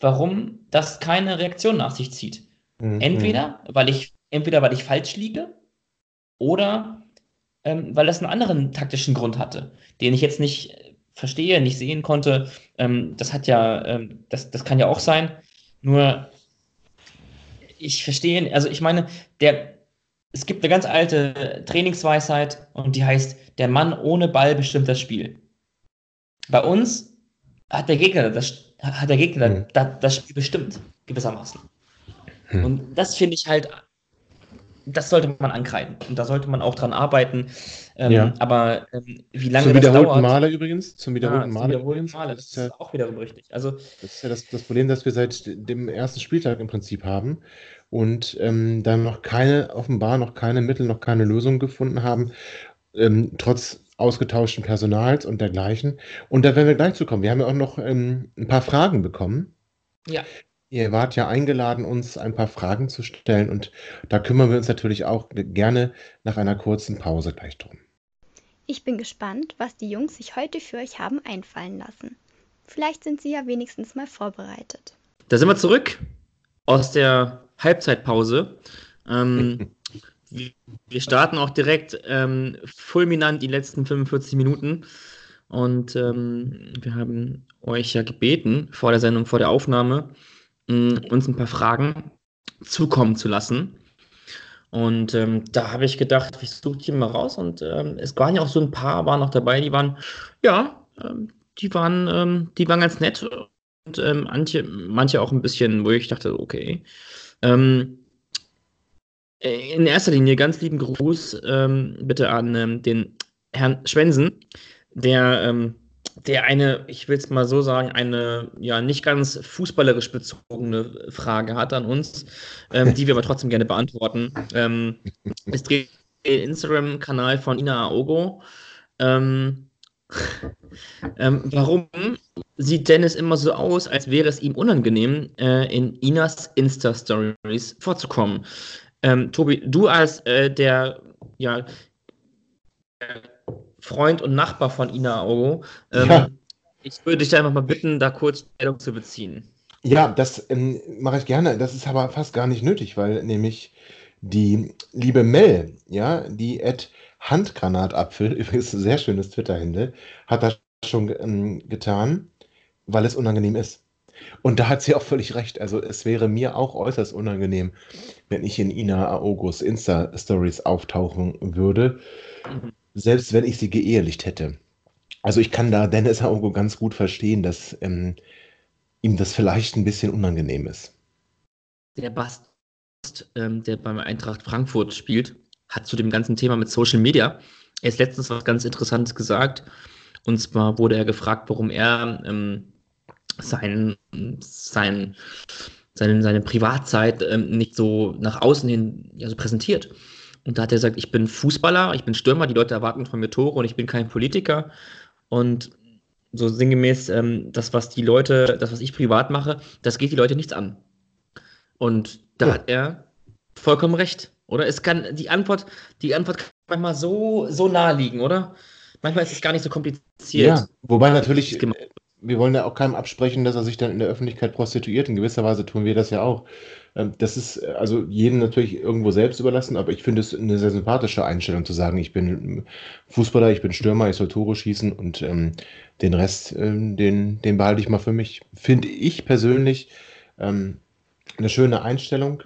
warum das keine Reaktion nach sich zieht. Mhm. Entweder, weil ich, entweder weil ich falsch liege oder ähm, weil das einen anderen taktischen Grund hatte, den ich jetzt nicht verstehe, nicht sehen konnte. Ähm, das hat ja, ähm, das, das kann ja auch sein. Nur ich verstehe, also ich meine, der, es gibt eine ganz alte Trainingsweisheit und die heißt, der Mann ohne Ball bestimmt das Spiel. Bei uns hat der Gegner das, hat der Gegner mhm. das, das Spiel bestimmt, gewissermaßen. Mhm. Und das finde ich halt das sollte man ankreiden und da sollte man auch dran arbeiten. Ähm, ja. Aber ähm, wie lange zum das dauert... Male übrigens, zum wiederholten ja, Male, übrigens, Male, das, ist, ja, auch wiederum richtig. Also, das ist ja das, das, Problem, das wir seit dem ersten Spieltag im Prinzip haben und ähm, dann noch keine, offenbar noch keine Mittel, noch keine Lösung gefunden haben, ähm, trotz ausgetauschten Personals und dergleichen. Und da werden wir gleich zu kommen. Wir haben ja auch noch ähm, ein paar Fragen bekommen. Ja. Ihr wart ja eingeladen, uns ein paar Fragen zu stellen und da kümmern wir uns natürlich auch gerne nach einer kurzen Pause gleich drum. Ich bin gespannt, was die Jungs sich heute für euch haben einfallen lassen. Vielleicht sind sie ja wenigstens mal vorbereitet. Da sind wir zurück aus der Halbzeitpause. Ähm, wir starten auch direkt ähm, fulminant die letzten 45 Minuten. Und ähm, wir haben euch ja gebeten, vor der Sendung, vor der Aufnahme, uns ein paar Fragen zukommen zu lassen. Und ähm, da habe ich gedacht, ich suche die mal raus. Und ähm, es waren ja auch so ein paar, waren noch dabei, die waren, ja, ähm, die waren, ähm, die waren ganz nett. Und ähm, manche, manche auch ein bisschen, wo ich dachte, okay. Ähm, in erster Linie ganz lieben Gruß bitte an den Herrn Schwensen, der der eine, ich will es mal so sagen, eine ja nicht ganz fußballerisch bezogene Frage hat an uns, ähm, die wir aber trotzdem gerne beantworten. Ähm, es dreht den Instagram-Kanal von Ina Aogo. Ähm, ähm, warum sieht Dennis immer so aus, als wäre es ihm unangenehm, äh, in Inas Insta-Stories vorzukommen? Ähm, Tobi, du als äh, der ja, Freund und Nachbar von Ina Aogo. Ähm, ja. Ich würde dich einfach mal bitten, da kurz Stellung zu beziehen. Ja, das ähm, mache ich gerne. Das ist aber fast gar nicht nötig, weil nämlich die liebe Mel, ja, die at Handgranatapfel, übrigens ein sehr schönes Twitter-Hände, hat das schon ähm, getan, weil es unangenehm ist. Und da hat sie auch völlig recht. Also es wäre mir auch äußerst unangenehm, wenn ich in Ina August Insta-Stories auftauchen würde, mhm. Selbst wenn ich sie geehelicht hätte. Also ich kann da Dennis Aogo ganz gut verstehen, dass ähm, ihm das vielleicht ein bisschen unangenehm ist. Der Bast, ähm, der beim Eintracht Frankfurt spielt, hat zu dem ganzen Thema mit Social Media erst letztens was ganz Interessantes gesagt. Und zwar wurde er gefragt, warum er ähm, sein, sein, seine, seine Privatzeit ähm, nicht so nach außen hin ja, präsentiert. Und da hat er gesagt, ich bin Fußballer, ich bin Stürmer, die Leute erwarten von mir Tore und ich bin kein Politiker. Und so sinngemäß, ähm, das, was die Leute, das, was ich privat mache, das geht die Leute nichts an. Und da ja. hat er vollkommen recht, oder? Es kann die Antwort, die Antwort kann manchmal so, so nahe liegen, oder? Manchmal ist es gar nicht so kompliziert. Ja, wobei natürlich, wir wollen ja auch keinem absprechen, dass er sich dann in der Öffentlichkeit prostituiert. In gewisser Weise tun wir das ja auch. Ähm, das ist äh, also jedem natürlich irgendwo selbst überlassen, aber ich finde es eine sehr sympathische Einstellung zu sagen, ich bin Fußballer, ich bin Stürmer, ich soll Tore schießen und ähm, den Rest, ähm, den, den behalte ich mal für mich. Finde ich persönlich ähm, eine schöne Einstellung.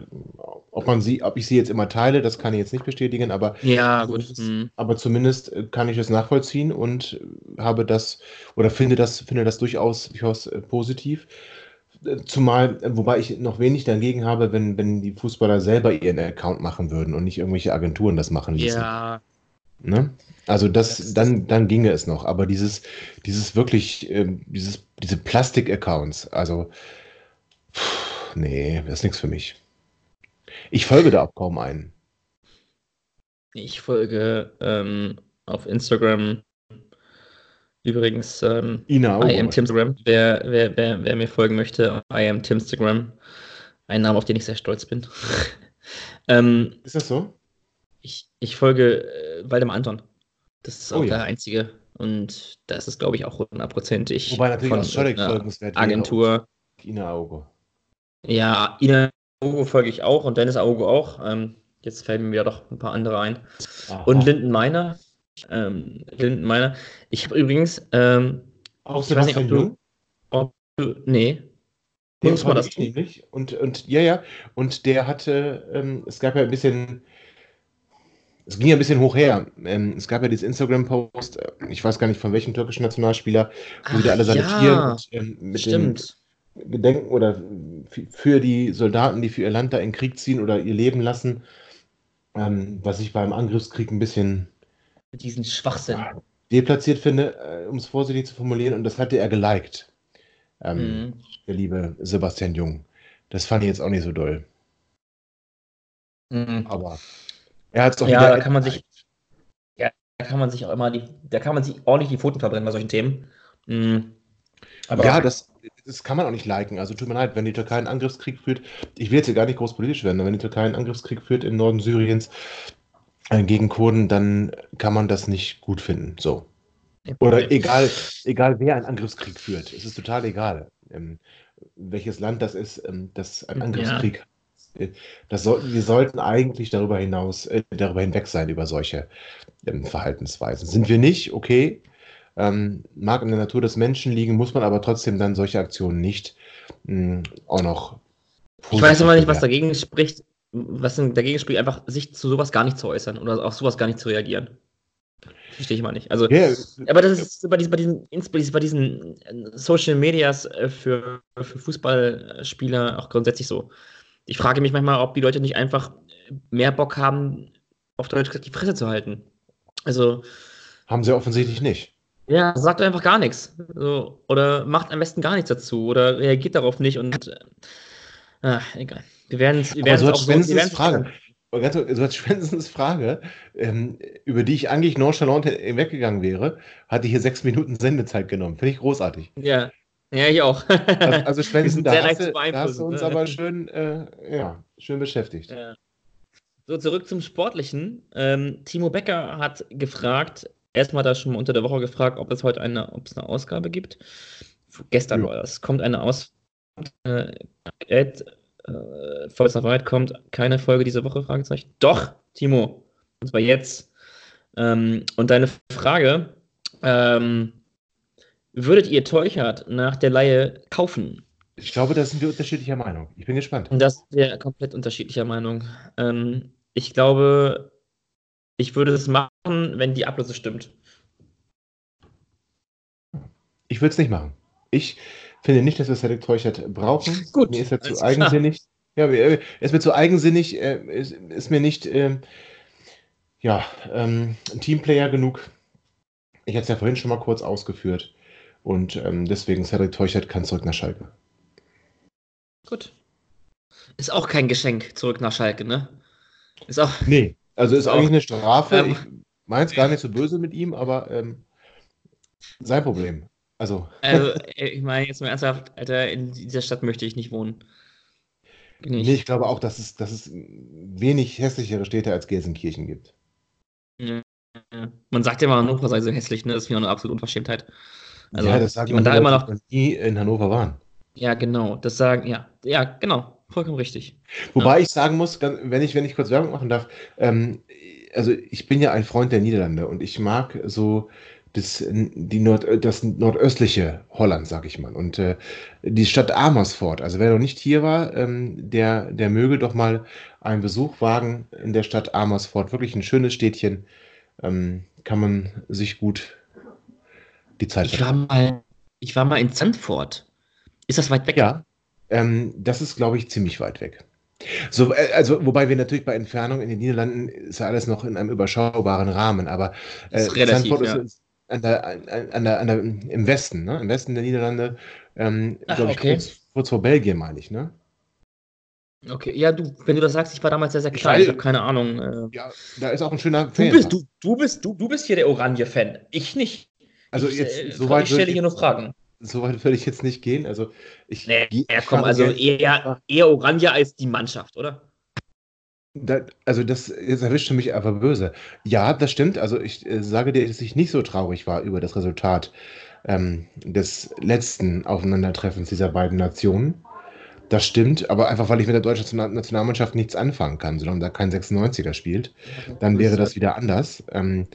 Ob man sie, ob ich sie jetzt immer teile, das kann ich jetzt nicht bestätigen, aber, ja. Zumindest, mhm. aber zumindest äh, kann ich es nachvollziehen und habe das oder finde das, finde das durchaus, durchaus äh, positiv. Zumal, wobei ich noch wenig dagegen habe, wenn, wenn die Fußballer selber ihren Account machen würden und nicht irgendwelche Agenturen das machen ließen. Ja. Ne? Also das, dann, dann ginge es noch. Aber dieses, dieses wirklich, äh, dieses, diese Plastik-Accounts, also pff, nee, das ist nichts für mich. Ich folge da auch kaum einen. Ich folge ähm, auf Instagram übrigens ähm, Ina I am Timstagram. Wer, wer, wer, wer mir folgen möchte, I am Timstagram. Ein Name, auf den ich sehr stolz bin. ähm, ist das so? Ich, ich folge äh, Waldemar Anton. Das ist auch oh, der ja. einzige. Und das ist, glaube ich, auch hundertprozentig. Wobei natürlich von, auch Scholek folgenswert Agentur. Ina Auge. Ja, Ina Aogo folge ich auch und Dennis Aogo auch. Ähm, jetzt fällen mir wieder doch ein paar andere ein. Aha. Und Linden Meiner. Ähm, Linden Meiner. Ich habe übrigens. Ähm, auch Sebastian nicht, Jung? Ob du, nee. Den muss man das tun? nämlich. Und, und ja, ja. Und der hatte, ähm, es gab ja ein bisschen, es ging ja ein bisschen hoch her. Ähm, es gab ja dieses Instagram-Post, äh, ich weiß gar nicht von welchem türkischen Nationalspieler, wo die alle salutieren ja, und ähm, mit stimmt. Gedenken oder für die Soldaten, die für ihr Land da in Krieg ziehen oder ihr Leben lassen, ähm, was ich beim Angriffskrieg ein bisschen diesen Schwachsinn deplatziert finde, äh, um es vorsichtig zu formulieren, und das hatte er geliked, ähm, mhm. der liebe Sebastian Jung. Das fand ich jetzt auch nicht so doll. Mhm. Aber er hat es doch ja. Da kann man sich, ja, da kann man sich auch immer die, da kann man sich ordentlich die Pfoten verbrennen bei solchen Themen. Mhm. Aber ja, das, das kann man auch nicht liken. Also tut mir leid, wenn die Türkei einen Angriffskrieg führt, ich will jetzt hier gar nicht groß politisch werden, aber wenn die Türkei einen Angriffskrieg führt im Norden Syriens gegen Kurden, dann kann man das nicht gut finden. So. Oder egal, egal wer einen Angriffskrieg führt. Es ist total egal, ähm, welches Land das ist, ähm, das ein Angriffskrieg ja. Äh, das sollten, wir sollten eigentlich darüber hinaus, äh, darüber hinweg sein, über solche ähm, Verhaltensweisen. Sind wir nicht, okay, ähm, mag in der Natur des Menschen liegen, muss man aber trotzdem dann solche Aktionen nicht mh, hm, auch noch. Ich weiß aber nicht, was dagegen spricht, was dagegen spricht, einfach sich zu sowas gar nicht zu äußern oder auf sowas gar nicht zu reagieren. Verstehe ich mal nicht. Also, yeah. aber das ist bei diesen, bei diesen, bei diesen äh, Social Medias äh, für, für Fußballspieler auch grundsätzlich so. Ich frage mich manchmal, ob die Leute nicht einfach mehr Bock haben, auf Deutsch die Fresse zu halten. Also. Haben sie offensichtlich nicht. Ja, sagt einfach gar nichts. So, oder macht am besten gar nichts dazu oder reagiert darauf nicht und äh, ah, egal. Wir werden es wir so auch so, wir Frage. So als Schwänzens Frage, ähm, über die ich eigentlich nonchalant weggegangen wäre, hatte hier sechs Minuten Sendezeit genommen. Finde ich großartig. Ja, ja, ich auch. also, also Schwänzen, da, hast du, da hast du uns ne? aber schön, äh, ja, schön beschäftigt. Ja. So, zurück zum Sportlichen. Ähm, Timo Becker hat gefragt, Erstmal er schon mal unter der Woche gefragt, ob es heute eine, ob es eine Ausgabe gibt. Gestern ja. war das. Kommt eine Ausgabe. Äh, Äh, Vollster Wahrheit kommt keine Folge diese Woche? Fragezeichen. Doch, Timo. Und zwar jetzt. Ähm, und deine Frage, ähm, würdet ihr Teuchert nach der Laie kaufen? Ich glaube, da sind wir unterschiedlicher Meinung. Ich bin gespannt. Und das wäre komplett unterschiedlicher Meinung. Ähm, ich glaube, ich würde es machen, wenn die Ablöse stimmt. Ich würde es nicht machen. Ich finde nicht, dass wir Cedric Teuchert brauchen. Gut, Mir ist er zu klar. eigensinnig. Ja, er ist mir zu eigensinnig, äh, ist, ist mir nicht ähm, ja, ähm, ein Teamplayer genug. Ich hatte es ja vorhin schon mal kurz ausgeführt. Und ähm, deswegen Cedric Teuchert kann zurück nach Schalke. Gut. Ist auch kein Geschenk zurück nach Schalke, ne? Ist auch. Nee, also ist Auch. eigentlich eine Strafe. Ähm. ich meine es gar nicht so böse mit ihm, aber ähm, sein Problem. Also, Also, äh, ich meine, jetzt mal ernsthaft, Alter, in dieser Stadt möchte ich nicht wohnen. Nicht. nee, ich glaube auch, dass es, dass es wenig hässlichere Städte als Gelsenkirchen gibt. Ja. Man sagt ja immer, Hannover sei so hässlich, ne? Das ist mir auch eine absolute Unverschämtheit. Also, ja, das sagen die man da immer noch. nie in Hannover waren. Ja, genau. Das sagen, ja. Ja, genau. Vollkommen richtig. Wobei ich sagen muss, wenn ich, wenn ich kurz Werbung machen darf, ähm, also ich bin ja ein Freund der Niederlande und ich mag so das, die Nord, das nordöstliche Holland, sag ich mal. Und äh, die Stadt Amersfoort, also wer noch nicht hier war, ähm, der, der möge doch mal einen Besuch wagen in der Stadt Amersfoort. Wirklich ein schönes Städtchen. Ähm, kann man sich gut die Zeit Ich war mal, ich war mal in Zandvoort. Ist das weit weg? Ja, ähm, das ist, glaube ich, ziemlich weit weg. So, äh, also, wobei wir natürlich bei Entfernung in den Niederlanden ist ja alles noch in einem überschaubaren Rahmen, aber äh, Ist relativ, Zandvoort ja. ist an der, an, der, an der, im Westen, ne? Im Westen der Niederlande, ähm, glaube ich, okay. kurz, kurz vor Belgien, meine ich, ne? Okay, ja, du, wenn du das sagst, ich war damals sehr, sehr Ich klein. weiß- Ich habe keine Ahnung. Äh, Ja, da ist auch ein schöner du, Fan. bist, du, du, bist, du, du bist hier der Oranje-Fan. Ich nicht. Also ich, jetzt, äh, so weit ich stelle hier nur Fragen. so weit würde ich jetzt nicht gehen. Also ich, Nee, ja, ich komm, also eher, eher Oranje als die Mannschaft, oder? Da, also das jetzt erwischte mich aber böse. Ja, das stimmt. Also ich äh, sage dir, dass ich nicht so traurig war über das Resultat ähm, des letzten Aufeinandertreffens dieser beiden Nationen. Das stimmt, aber einfach weil ich mit der deutschen National- Nationalmannschaft nichts anfangen kann, solange da kein 96er spielt, dann wäre das wieder anders. Ähm,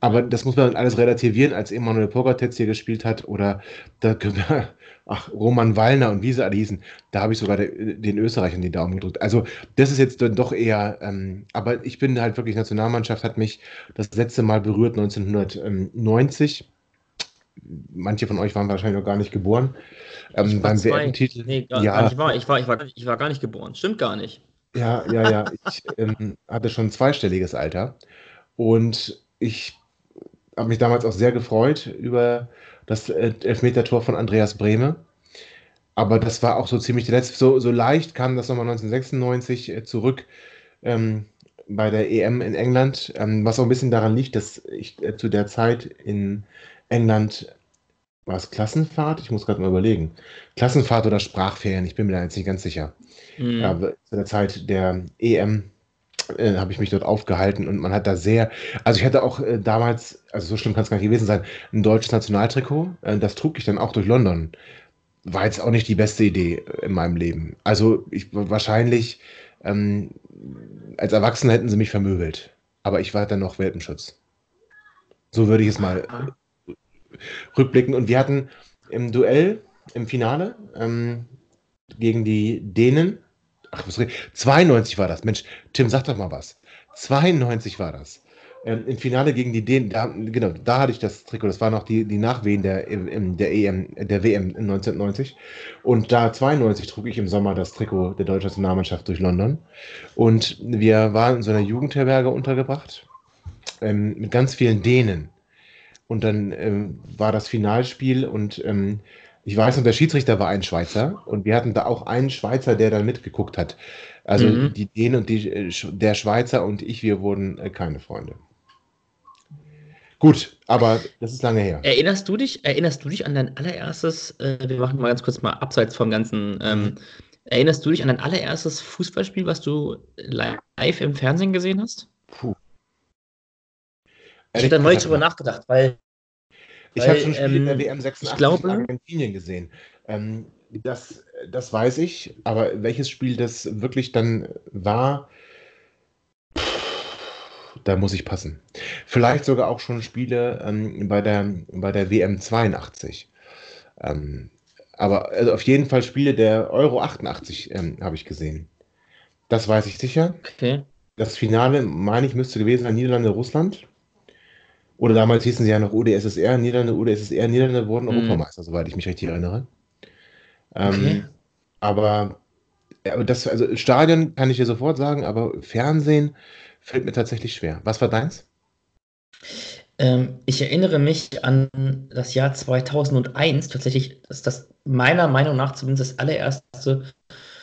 aber das muss man alles relativieren, als Emanuel Pogatetz hier gespielt hat oder da, ach, Roman Wallner und wie sie alle hießen, da habe ich sogar de, den Österreichern die Daumen gedrückt. Also das ist jetzt dann doch eher, ähm, aber ich bin halt wirklich, Nationalmannschaft hat mich das letzte Mal berührt 1990. Manche von euch waren wahrscheinlich noch gar nicht geboren. Ähm, Ich war beim. WM-Titel. Nee, gar, Ja. gar nicht wahr. Ich war, ich, war, ich war gar nicht geboren. Stimmt gar nicht. Ja, ja, ja. Ich ähm, hatte schon ein zweistelliges Alter. Und ich habe mich damals auch sehr gefreut über das äh, Elfmetertor von Andreas Brehme. Aber das war auch so ziemlich der letzte. So, so leicht kam das nochmal 1996 äh, zurück ähm, bei der EM in England. Ähm, was auch ein bisschen daran liegt, dass ich äh, zu der Zeit in England war es Klassenfahrt? Ich muss gerade mal überlegen. Klassenfahrt oder Sprachferien, ich bin mir da jetzt nicht ganz sicher. Hm. Ja, aber zu der Zeit der EM äh, habe ich mich dort aufgehalten und man hat da sehr, also ich hatte auch äh, damals, also so schlimm kann es gar nicht gewesen sein, ein deutsches Nationaltrikot. Äh, das trug ich dann auch durch London. War jetzt auch nicht die beste Idee äh, in meinem Leben. Also ich wahrscheinlich ähm, als Erwachsener hätten sie mich vermöbelt. Aber ich war dann noch Welpenschutz. So würde ich es mal äh, rückblicken. Und wir hatten im Duell, im Finale, ähm, gegen die Dänen. Ach, was red- 92 war das. Mensch, Tim, sag doch mal was. 92 war das. Ähm, Im Finale gegen die Dänen, da, genau, da hatte ich das Trikot. Das war noch die, die Nachwehen der, im- der EM, der WM in 1990. Und da 92 trug ich im Sommer das Trikot der deutschen Nationalmannschaft durch London. Und wir waren in so einer Jugendherberge untergebracht ähm, mit ganz vielen Dänen. Und dann ähm, war das Finalspiel und ähm, ich weiß noch, der Schiedsrichter war ein Schweizer und wir hatten da auch einen Schweizer, der dann mitgeguckt hat. Also Mhm. die Dänen und die, äh, der Schweizer und ich, wir wurden äh, keine Freunde. Gut, aber das ist lange her. Erinnerst du dich, erinnerst du dich an dein allererstes, äh, wir machen mal ganz kurz mal abseits vom ganzen, ähm, erinnerst du dich an dein allererstes Fußballspiel, was du live im Fernsehen gesehen hast? Puh. Ich habe da neulich drüber nachgedacht, weil Ich habe schon Spiele ähm, der WM 86 ich glaube- in Argentinien gesehen. Ähm, das, das weiß ich, aber welches Spiel das wirklich dann war, da muss ich passen. Vielleicht sogar auch schon Spiele ähm, bei, der, bei der WM 82. Ähm, aber also auf jeden Fall Spiele der Euro 88 ähm, habe ich gesehen. Das weiß ich sicher. Okay. Das Finale, meine ich, müsste gewesen sein Niederlande-Russland. Oder damals hießen sie ja noch UdSSR, Niederlande, UdSSR, Niederlande wurden Mhm. Europameister, soweit ich mich richtig erinnere. Ähm, Okay. Aber, ja, das, also Stadion kann ich dir sofort sagen, aber Fernsehen fällt mir tatsächlich schwer. Was war deins? Ähm, ich erinnere mich an das Jahr 2001, tatsächlich, das das meiner Meinung nach zumindest das allererste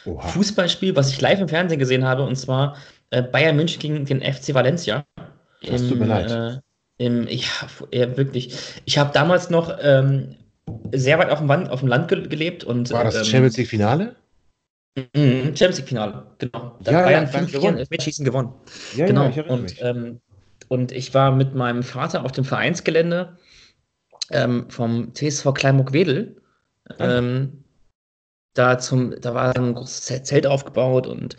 Oha. Fußballspiel, was ich live im Fernsehen gesehen habe, und zwar äh, Bayern München gegen den FC Valencia. Das tut mir leid. Äh, im, ja, ja, wirklich. Ich habe damals noch ähm, sehr weit auf dem, Wand, auf dem Land ge gelebt und War das ähm, Champions League Finale? Mhm, Champions League Finale, genau. Da Ja, Bayern ja, Bayern 5-4 gewonnen. Elfmeterschießen gewonnen. Ja, genau. ja, ich und, ähm, und ich war mit meinem Vater auf dem Vereinsgelände ähm, vom TSV Kleinmuck-Wedel. Ah. Ähm, da, zum, da war ein großes Zelt- aufgebaut und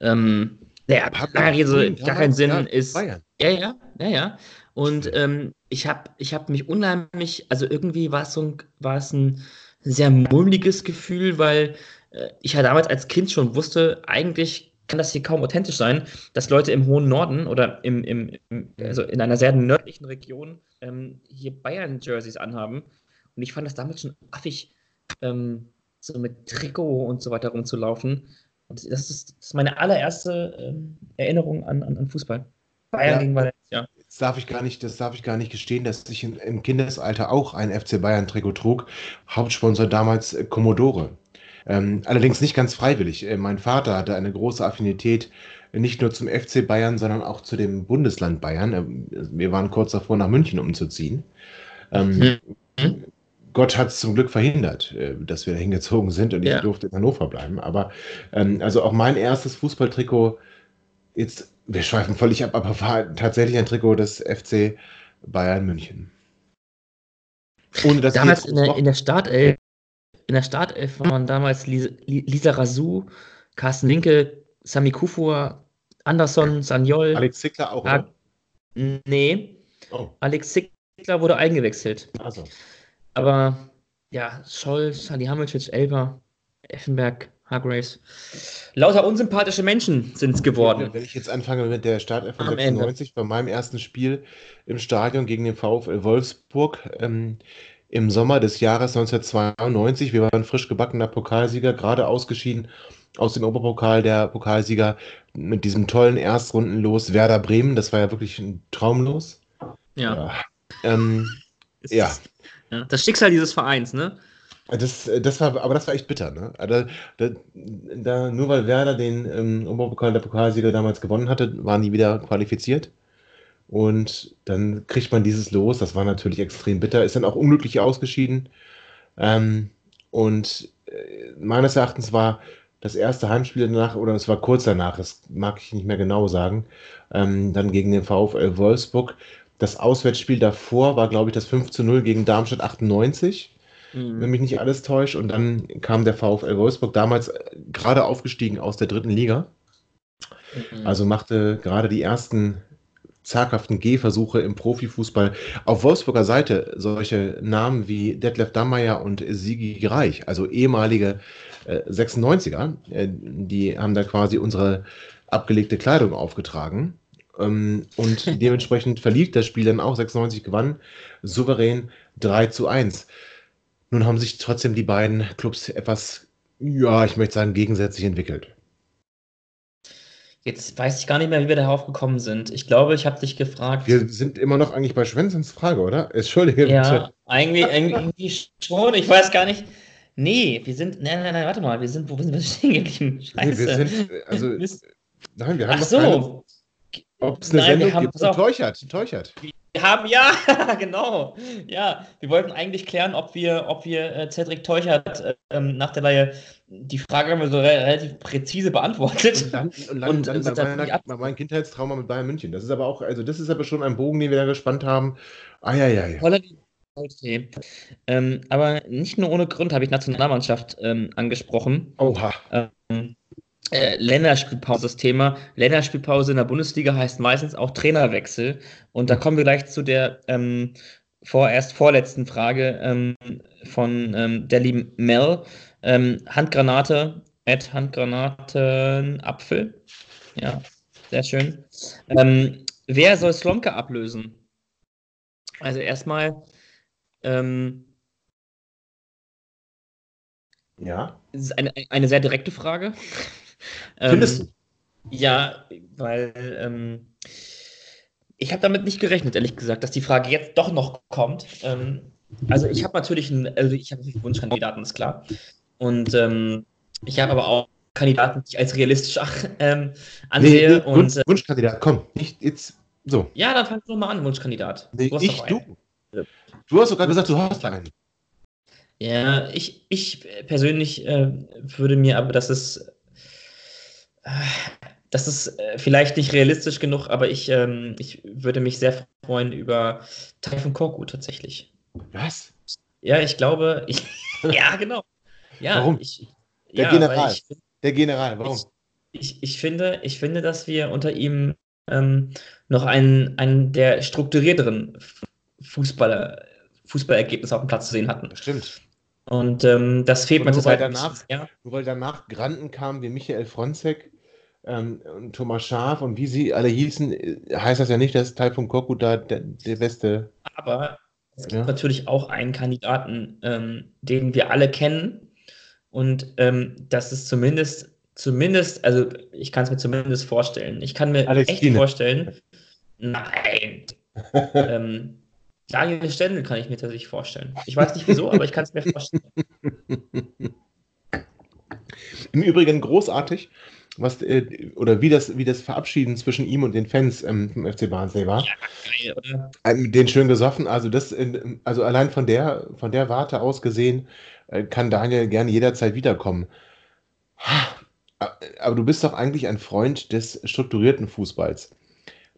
ähm, ja, Hab lange ich Rede, gesehen, gar keinen Sinn ist. Bayern. Ja, ja, ja, ja. Und ähm, ich habe ich hab mich unheimlich, also irgendwie war es so ein, war es ein sehr mulmiges Gefühl, weil äh, ich ja damals als Kind schon wusste, eigentlich kann das hier kaum authentisch sein, dass Leute im hohen Norden oder im, im, im also in einer sehr nördlichen Region ähm, hier Bayern-Jerseys anhaben. Und ich fand das damals schon affig, ähm, so mit Trikot und so weiter rumzulaufen. Und das ist, das ist meine allererste ähm, Erinnerung an, an, an Fußball. Bayern Ja. gegen Valencia. Das darf ich gar nicht, das darf ich gar nicht gestehen, dass ich im Kindesalter auch ein FC Bayern Trikot trug. Hauptsponsor damals äh, Commodore. Ähm, allerdings nicht ganz freiwillig. Äh, mein Vater hatte eine große Affinität äh, nicht nur zum FC Bayern, sondern auch zu dem Bundesland Bayern. Ähm, wir waren kurz davor, nach München umzuziehen. Ähm, Mhm. Gott hat es zum Glück verhindert, dass wir da hingezogen sind und ich Ja. durfte in Hannover bleiben. Aber ähm, also auch mein erstes Fußballtrikot, jetzt, wir schweifen völlig ab, aber war tatsächlich ein Trikot des FC Bayern München. Ohne dass Damals in der, in der Startelf, in der Startelf waren damals Lisa, Lisa Razou, Carsten Linke, Sami Kufur, Anderson, Sanyol. Alex Zickler auch, oder? Nee, Oh, Alex Zickler wurde eingewechselt. also. Aber ja, Scholl, Salihamidzic, Elber, Effenberg, Hargraves. Lauter unsympathische Menschen sind es geworden. Wenn ich jetzt anfange mit der Startelf von Am 96, bei meinem ersten Spiel im Stadion gegen den VfL Wolfsburg ähm, im Sommer des Jahres 1992, wir waren frisch gebackener Pokalsieger, gerade ausgeschieden aus dem Oberpokal der Pokalsieger mit diesem tollen Erstrundenlos Werder Bremen, das war ja wirklich ein Traumlos. Ja. Ähm, Es ja. ja. Das Schicksal dieses Vereins, ne? Das, das war, aber das war echt bitter, ne? Also, da, da, nur weil Werder den ähm, Oberpokal der Pokalsieger damals gewonnen hatte, waren die wieder qualifiziert. Und dann kriegt man dieses Los, das war natürlich extrem bitter, ist dann auch unglücklich ausgeschieden. Ähm, und äh, meines Erachtens war das erste Heimspiel danach, oder es war kurz danach, das mag ich nicht mehr genau sagen, ähm, dann gegen den VfL Wolfsburg. Das Auswärtsspiel davor war, glaube ich, das 5 zu 0 gegen Darmstadt 98 Mhm. wenn mich nicht alles täuscht. Und dann kam der VfL Wolfsburg, damals äh, gerade aufgestiegen aus der dritten Liga. Mhm. Also machte gerade die ersten zaghaften Gehversuche im Profifußball. Auf Wolfsburger Seite solche Namen wie Detlef Dammeier und Sigi Reich, also ehemalige äh, 96er, äh, die haben da quasi unsere abgelegte Kleidung aufgetragen. Ähm, und dementsprechend verlief das Spiel dann auch. 96 gewann souverän 3 zu 1. Nun haben sich trotzdem die beiden Clubs etwas, ja, ich möchte sagen, gegensätzlich entwickelt. Jetzt weiß ich gar nicht mehr, wie wir darauf gekommen sind. Ich glaube, ich habe dich gefragt. Wir sind immer noch eigentlich bei Schwänzens Frage, oder? Entschuldige ja, bitte. eigentlich, irgendwie schon. Ich weiß gar nicht. Nee, wir sind. Nein, nein, nein, warte mal. Wir sind. Wo sind wir stehen geblieben? Scheiße. Nee, wir sind, also, nein, wir haben Ach so. ob es eine Nein, wir Sendung haben- gibt. auf. Teuchert, Teuchert. Wir haben, ja, genau. Ja, wir wollten eigentlich klären, ob wir, ob wir äh, Cedric Teuchert äh, nach der Leihe. Die Frage haben wir so re relativ präzise beantwortet. Und dann, und dann, Und dann sind bei, da die meiner, ab- meinem Kindheitstrauma mit Bayern München. Das ist aber auch, also das ist aber schon ein Bogen, den wir da gespannt haben. Ah ja, ja, ja. Voller Okay. Ähm, aber nicht nur ohne Grund habe ich Nationalmannschaft ähm, angesprochen. Oha. Ähm, äh, Länderspielpause das Thema. Länderspielpause in der Bundesliga heißt meistens auch Trainerwechsel. Und da kommen wir gleich zu der ähm, vorerst vorletzten Frage ähm, von ähm, der lieben Mel. Ähm, Handgranate, Ed Handgranatenapfel. Ja, sehr schön. Ähm, wer soll Slomka ablösen? Also erstmal ähm, Ja. eine, eine sehr direkte Frage. Findest Ähm, Ja, weil ähm, ich habe damit nicht gerechnet, ehrlich gesagt, dass die Frage jetzt doch noch kommt. Ähm, also ich habe natürlich einen, also ich habe natürlich Wunschkandidaten, ist klar. Und ähm, ich habe aber auch Kandidaten, die ich als realistisch ähm, ansehe. Nee, nee, und Wunsch, Wunschkandidat, komm, nicht jetzt so. ja, dann fang doch mal an, Wunschkandidat. Nee, Du hast ich, du. Du hast sogar gesagt, du hast einen. Ja, ich, ich persönlich äh, würde mir aber, das ist, äh, das ist äh, vielleicht nicht realistisch genug, aber ich, ähm, ich würde mich sehr freuen über Taifun Korku tatsächlich. Was? Ja, ich glaube, ich, ja, genau. Ja, Warum? Ich, Der ja, General. ich, Der General, warum? ich, ich, finde, ich finde, dass wir unter ihm ähm, noch einen, einen der strukturierteren Fußballer, Fußballergebnisse auf dem Platz zu sehen hatten. Stimmt. Und ähm, das fehlt mir zurzeit danach-. Nur weil danach Granden kamen wie Michael Fronzek ähm, und Thomas Schaaf und wie sie alle hießen, äh, heißt das ja nicht, dass Taifun Korku da der, der beste. Aber es gibt Ja. natürlich auch einen Kandidaten, ähm, den wir alle kennen. Und ähm, das ist zumindest, zumindest, also ich kann es mir zumindest vorstellen. Ich kann mir Alex echt vorstellen, nein. ähm, Daniel Stendel kann ich mir tatsächlich vorstellen. Ich weiß nicht wieso, aber ich kann es mir vorstellen. Im Übrigen großartig, was äh, oder wie das, wie das Verabschieden zwischen ihm und den Fans ähm, vom FC Barnsley war. Geil, oder? Äh, Mit denen schön gesoffen. Also das, äh, also allein von der, von der Warte aus gesehen, äh, kann Daniel gerne jederzeit wiederkommen. Aber du bist doch eigentlich ein Freund des strukturierten Fußballs.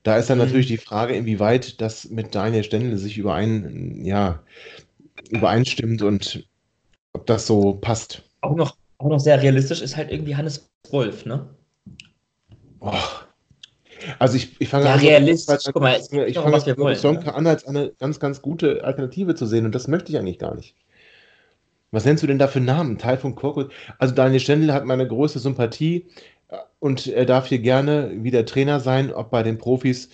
Da ist dann Mhm. natürlich die Frage, inwieweit das mit Daniel Stendel sich überein, ja, übereinstimmt und ob das so passt. Auch noch, auch noch sehr realistisch ist halt irgendwie Hannes Wolf, ne? Oh. Also ich, ich fange Ja, an, realistisch. Guck mal, ich fange was wir an, wollen, Slomka an, als eine ganz, ganz gute Alternative zu sehen und das möchte ich eigentlich gar nicht. Was nennst du denn da für Namen? Teil von Korkut? Also Daniel Stendel hat meine größte Sympathie und er darf hier gerne wieder Trainer sein. Ob bei den Profis,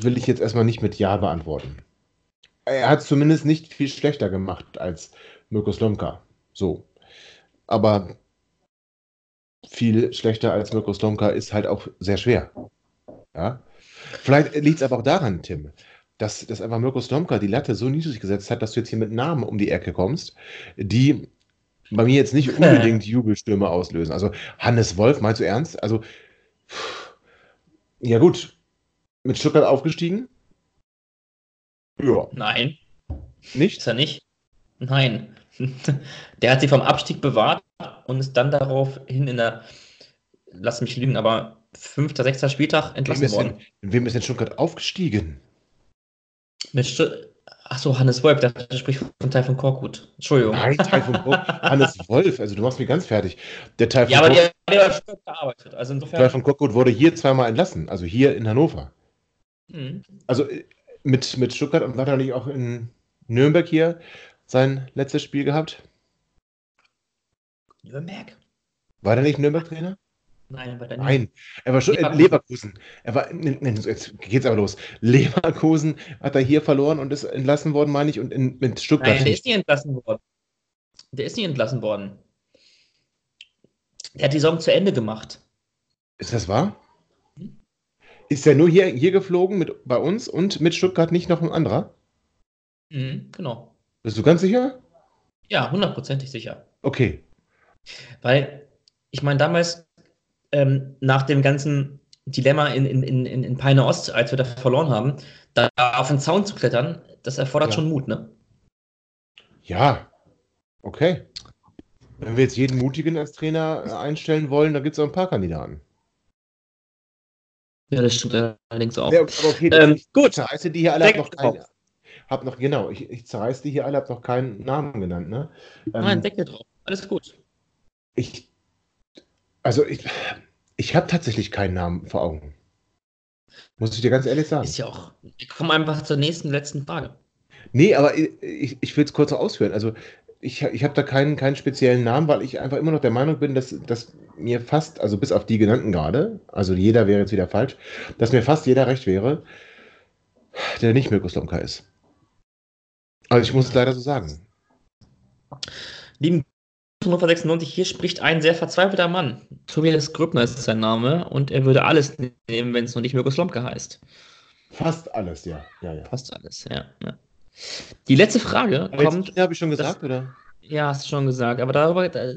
will ich jetzt erstmal nicht mit Ja beantworten. Er hat es zumindest nicht viel schlechter gemacht als Mirko Slomka. So. Aber viel schlechter als Mirko Slomka ist halt auch sehr schwer. Ja. Vielleicht liegt es aber auch daran, Tim, dass, dass einfach Mirko Slomka die Latte so niedrig gesetzt hat, dass du jetzt hier mit Namen um die Ecke kommst, die bei mir jetzt nicht unbedingt Jubelstürme auslösen. Also Hannes Wolf, meinst du ernst? Also, ja gut, mit Stuttgart aufgestiegen? Ja, Nein, nicht? ist er nicht. Nein. Der hat sie vom Abstieg bewahrt und ist dann daraufhin in der, lass mich lügen, aber fünfter, sechster Spieltag Wem entlassen ist, worden. in wem ist denn Stuttgart aufgestiegen? Mit Stu Achso, Hannes Wolf, der spricht von Teil von Korkut. Entschuldigung. Nein, Teil Korkut. Hannes Wolf, also du machst mich ganz fertig. Der Teil von, Ja, aber Korkut, der, der hat gearbeitet. Also Teil insofern. von Korkut wurde hier zweimal entlassen, also hier in Hannover. Mhm. Also äh, mit, mit Stuttgart und hat er nicht auch in Nürnberg hier sein letztes Spiel gehabt? Nürnberg? War der nicht Nürnberg-Trainer? Nein, bei der Nein, er war schon Leverkusen. Leverkusen. Er war, ne, ne, jetzt geht's aber los. Leverkusen hat er hier verloren und ist entlassen worden, meine ich, und in, mit Stuttgart Nein, der nicht. ist nie entlassen worden. Der ist nie entlassen worden. Der hat die Saison zu Ende gemacht. Ist das wahr? Mhm. Ist er nur hier, hier geflogen mit, bei uns und mit Stuttgart nicht noch ein anderer? Mhm, genau. Bist du ganz sicher? Ja, hundertprozentig sicher. Okay. Weil, ich meine, damals, ähm, nach dem ganzen Dilemma in, in, in, in in Peine Ost, als wir da verloren haben, da auf den Zaun zu klettern, das erfordert Ja. schon Mut, ne? Ja. Okay. Wenn wir jetzt jeden Mutigen als Trainer äh, einstellen wollen, da gibt es auch ein paar Kandidaten. Ja, das stimmt allerdings auch. Ja, aber okay, Ähm, ich gut. zerreiße die hier alle, hab noch keinen. Hab noch, genau, ich, ich zerreiße die hier alle, hab noch keinen Namen genannt, ne? Ähm, Nein, Deckel drauf. Alles gut. ich Also ich, ich habe tatsächlich keinen Namen vor Augen. Muss ich dir ganz ehrlich sagen. Ist ja auch. Wir kommen einfach zur nächsten, letzten Frage. Nee, aber ich, ich will es kurz ausführen. Also ich, ich habe da keinen, keinen speziellen Namen, weil ich einfach immer noch der Meinung bin, dass, dass mir fast, also bis auf die genannten gerade, also jeder wäre jetzt wieder falsch, dass mir fast jeder recht wäre, der nicht Mirko Slomka ist. Also ich muss es leider so sagen. Lieben Hannover 96, hier spricht ein sehr verzweifelter Mann. Tobias Grübner ist sein Name und er würde alles nehmen, wenn es noch nicht Mirko Slomka heißt. Fast alles, ja. ja, ja. Fast alles, ja. ja. Die letzte Frage Aber kommt. Habe ich schon gesagt, das, oder? Ja, hast du schon gesagt, aber darüber. Äh,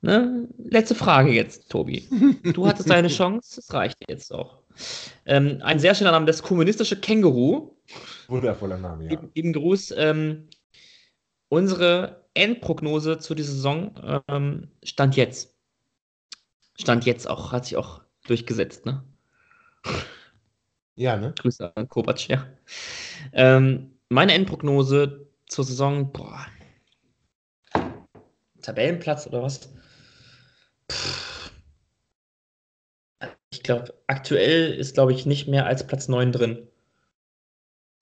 ne? Letzte Frage jetzt, Tobi. Du hattest deine Chance, das reicht jetzt auch. Ähm, ein sehr schöner Name, das kommunistische Känguru. Wundervoller Name, ja. Lieben Gruß. Ähm, unsere Endprognose zu dieser Saison ähm, stand jetzt. Stand jetzt auch, hat sich auch durchgesetzt, ne? Ja, ne? Grüße an Kovac, ja. Ähm, meine Endprognose zur Saison, boah. Tabellenplatz oder was? Pff. Ich glaube, aktuell ist, glaube ich, nicht mehr als Platz 9 drin.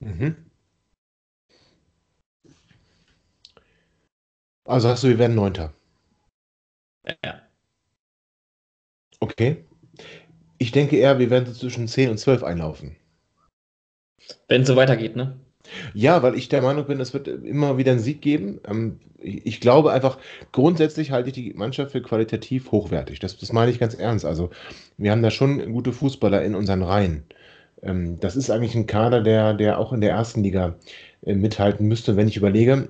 Mhm. Also sagst du, wir werden Neunter. Ja. Okay. Ich denke eher, wir werden so zwischen 10 und 12 einlaufen. Wenn es so weitergeht, ne? Ja, weil ich der Meinung bin, es wird immer wieder einen Sieg geben. Ähm, ich glaube einfach, grundsätzlich halte ich die Mannschaft für qualitativ hochwertig. Das, das meine ich ganz ernst. Also, wir haben da schon gute Fußballer in unseren Reihen. Ähm, das ist eigentlich ein Kader, der, der auch in der ersten Liga äh, mithalten müsste. Wenn ich überlege,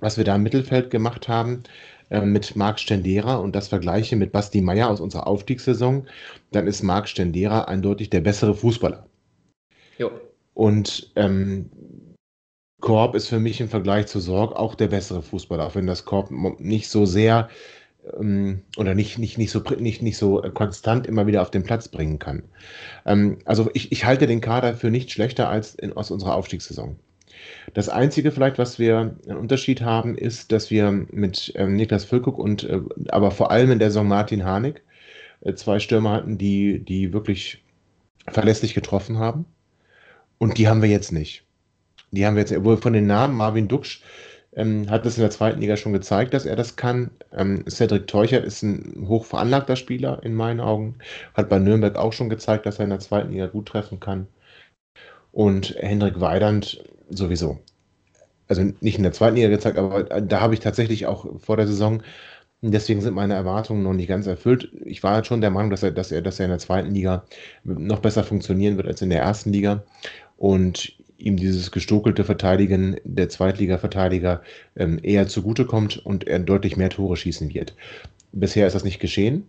was wir da im Mittelfeld gemacht haben, äh, mit Marc Stendera und das vergleiche mit Basti Meier aus unserer Aufstiegssaison, dann ist Marc Stendera eindeutig der bessere Fußballer. Jo. Und ähm, Korb ist für mich im Vergleich zu Sorg auch der bessere Fußballer, auch wenn das Korb nicht so sehr ähm, oder nicht, nicht, nicht, so, nicht, nicht so konstant immer wieder auf den Platz bringen kann. Ähm, also ich, ich halte den Kader für nicht schlechter als in, aus unserer Aufstiegssaison. Das Einzige vielleicht, was wir einen Unterschied haben, ist, dass wir mit ähm, Niklas Füllkuck und äh, aber vor allem in der Saison Martin Harnik äh, zwei Stürmer hatten, die, die wirklich verlässlich getroffen haben. Und die haben wir jetzt nicht. Die haben wir jetzt, wohl von den Namen, Marvin Duksch ähm, hat das in der zweiten Liga schon gezeigt, dass er das kann. Ähm, Cedric Teuchert ist ein hoch veranlagter Spieler in meinen Augen. Hat bei Nürnberg auch schon gezeigt, dass er in der zweiten Liga gut treffen kann. Und Hendrik Weidand sowieso. Also nicht in der zweiten Liga gezeigt, aber da habe ich tatsächlich auch vor der Saison, deswegen sind meine Erwartungen noch nicht ganz erfüllt. Ich war halt schon der Meinung, dass er, dass er, dass er in der zweiten Liga noch besser funktionieren wird als in der ersten Liga. Und ihm dieses gestokelte Verteidigen der Zweitliga-Verteidiger ähm, eher zugutekommt und er deutlich mehr Tore schießen wird. Bisher ist das nicht geschehen,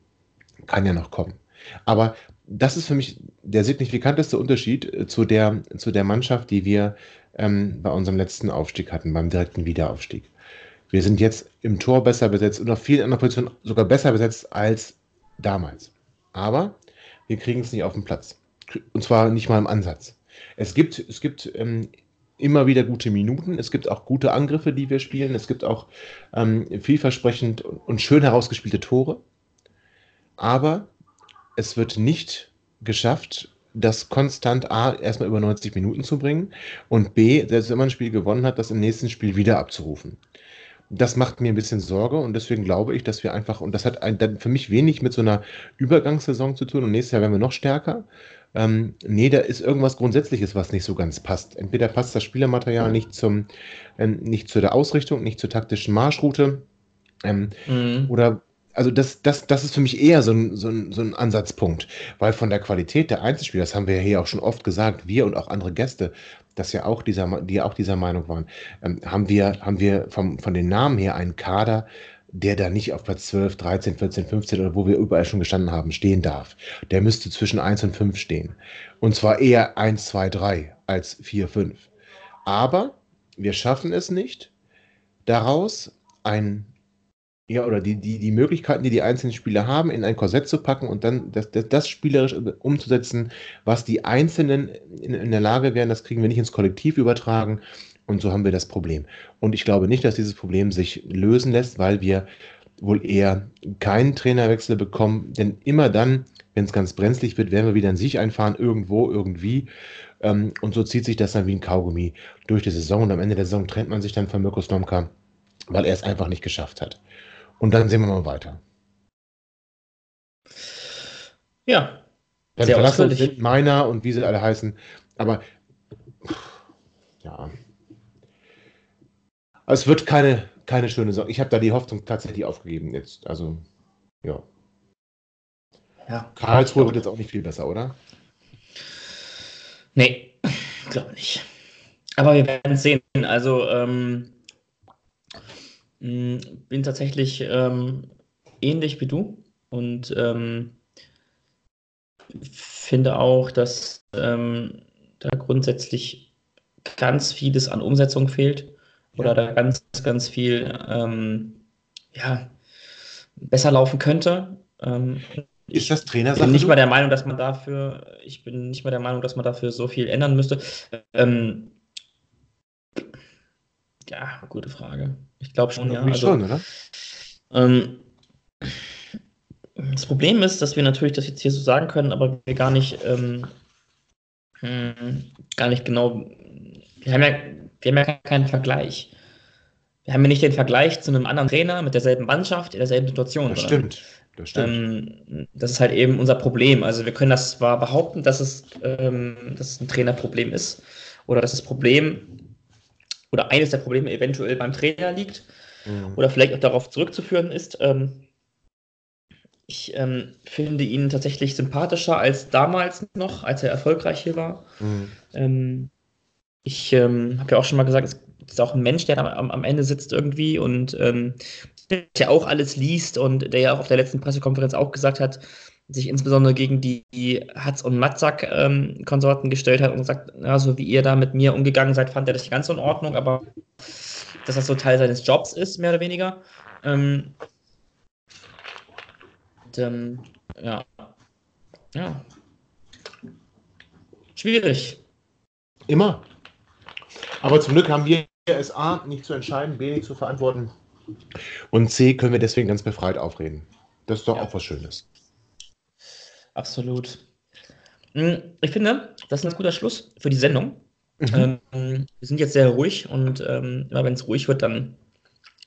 kann ja noch kommen. Aber das ist für mich der signifikanteste Unterschied äh, zu der, zu der Mannschaft, die wir ähm, bei unserem letzten Aufstieg hatten, beim direkten Wiederaufstieg. Wir sind jetzt im Tor besser besetzt und auf vielen anderen Positionen sogar besser besetzt als damals. Aber wir kriegen es nicht auf den Platz. Und zwar nicht mal im Ansatz. Es gibt, es gibt ähm, immer wieder gute Minuten. Es gibt auch gute Angriffe, die wir spielen. Es gibt auch ähm, vielversprechend und schön herausgespielte Tore. Aber es wird nicht geschafft, das konstant A erstmal über 90 Minuten zu bringen und B, selbst wenn man ein Spiel gewonnen hat, das im nächsten Spiel wieder abzurufen. Das macht mir ein bisschen Sorge und deswegen glaube ich, dass wir einfach, und das hat ein, für mich wenig mit so einer Übergangssaison zu tun und nächstes Jahr werden wir noch stärker. Ähm, nee, da ist irgendwas Grundsätzliches, was nicht so ganz passt. Entweder passt das Spielermaterial nicht, zum, ähm, nicht zu der Ausrichtung, nicht zur taktischen Marschroute ähm, mhm. oder also das, das, das ist für mich eher so ein, so, ein, so ein Ansatzpunkt, weil von der Qualität der Einzelspieler, das haben wir ja hier auch schon oft gesagt, wir und auch andere Gäste, dass ja auch dieser, die auch dieser Meinung waren, ähm, haben wir, haben wir vom, von den Namen her einen Kader, der da nicht auf Platz 12, 13, 14, 15 oder wo wir überall schon gestanden haben, stehen darf. Der müsste zwischen 1 und 5 stehen. Und zwar eher 1, 2, 3 als 4, 5. Aber wir schaffen es nicht, daraus ein ja, oder die, die, die Möglichkeiten, die die einzelnen Spieler haben, in ein Korsett zu packen und dann das, das, das spielerisch umzusetzen, was die Einzelnen in, in der Lage wären, das kriegen wir nicht ins Kollektiv übertragen. Und so haben wir das Problem. Und ich glaube nicht, dass dieses Problem sich lösen lässt, weil wir wohl eher keinen Trainerwechsel bekommen, denn immer dann, wenn es ganz brenzlig wird, werden wir wieder in sich einfahren, irgendwo, irgendwie. Ähm, und so zieht sich das dann wie ein Kaugummi durch die Saison. Und am Ende der Saison trennt man sich dann von Mirko Slomka, weil er es einfach nicht geschafft hat. Und dann sehen wir mal weiter. Ja. Dann Sehr verlassen uns sind meiner und wie sie alle heißen. Aber ja. Es wird keine, keine schöne Saison. Ich habe da die Hoffnung tatsächlich aufgegeben jetzt. Also, ja. Ja. Karlsruhe wird jetzt auch nicht viel besser, oder? Nee, glaube nicht. Aber wir werden es sehen. Also, ähm, bin tatsächlich ähm, ähnlich wie du und ähm, finde auch, dass ähm, da grundsätzlich ganz vieles an Umsetzung fehlt oder da ganz, ganz viel ähm, ja, besser laufen könnte. Ähm, Ist das ich Trainersache? bin nicht mal der Meinung, dass man dafür, ich bin nicht mal der Meinung, dass man dafür so viel ändern müsste. Ähm, ja, gute Frage. Ich glaube schon, ja. Also, schon, oder? ähm, das Problem ist, dass wir natürlich das jetzt hier so sagen können, aber wir gar nicht, ähm, hm, gar nicht genau, wir haben ja, wir haben ja keinen Vergleich. Wir haben ja nicht den Vergleich zu einem anderen Trainer mit derselben Mannschaft in derselben Situation. Das sondern stimmt. Das stimmt. ähm, das ist halt eben unser Problem. Also wir können das zwar behaupten, dass es, ähm, dass es ein Trainerproblem ist oder dass das Problem oder eines der Probleme eventuell beim Trainer liegt Mhm. oder vielleicht auch darauf zurückzuführen ist. Ähm, ich ähm, finde ihn tatsächlich sympathischer als damals noch, als er erfolgreich hier war. Mhm. Ähm, ich ähm, habe ja auch schon mal gesagt, es ist auch ein Mensch, der am, am Ende sitzt irgendwie und ähm, der auch alles liest und der ja auch auf der letzten Pressekonferenz auch gesagt hat, sich insbesondere gegen die, die Hatz- und Matzak-Konsorten gestellt hat und gesagt, ja, so wie ihr da mit mir umgegangen seid, fand er das nicht ganz in Ordnung, aber dass das so Teil seines Jobs ist, mehr oder weniger. Ähm, und, ähm, ja. Ja. Schwierig. Immer. Aber zum Glück haben wir es A nicht zu entscheiden, B nicht zu verantworten und C können wir deswegen ganz befreit aufreden. Das ist doch Ja. auch was Schönes. Absolut. Mm, Ich finde, das ist ein ganz guter Schluss für die Sendung. Mhm. Ähm, wir sind jetzt sehr ruhig und ähm, immer wenn es ruhig wird, dann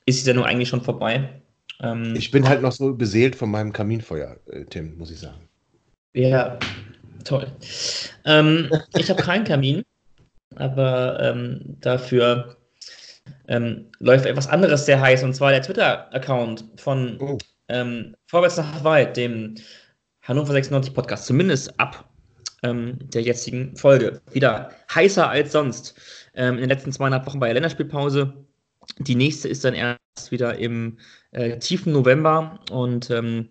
ist die Sendung eigentlich schon vorbei. Ähm, Ich bin halt noch so beseelt von meinem Kaminfeuer, äh, Tim, muss ich sagen. Ja, toll. Ähm, ich habe keinen Kamin, aber ähm, dafür ähm, läuft etwas anderes sehr heiß und zwar der Twitter-Account von Oh. Vorwärts nach Weit, dem Hannover 96 Podcast, zumindest ab ähm, der jetzigen Folge. Wieder heißer als sonst. Ähm, in den letzten zweieinhalb Wochen bei der Länderspielpause. Die nächste ist dann erst wieder im äh, tiefen November und ähm,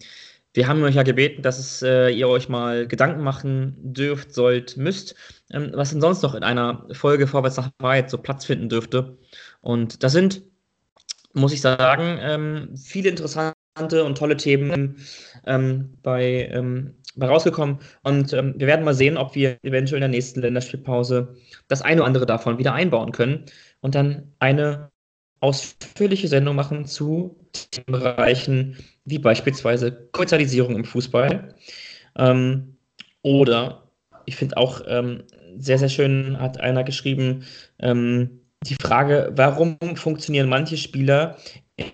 wir haben euch ja gebeten, dass es, äh, ihr euch mal Gedanken machen dürft, sollt, müsst, ähm, was denn sonst noch in einer Folge Vorwärts nach Weit so Platz finden dürfte. Und da sind, muss ich sagen, ähm, viele interessante und tolle Themen ähm, bei, ähm, bei rausgekommen. Und ähm, wir werden mal sehen, ob wir eventuell in der nächsten Länderspielpause das eine oder andere davon wieder einbauen können und dann eine ausführliche Sendung machen zu Themenbereichen wie beispielsweise Kommerzialisierung im Fußball. Ähm, oder ich finde auch ähm, sehr, sehr schön hat einer geschrieben, ähm, die Frage, warum funktionieren manche Spieler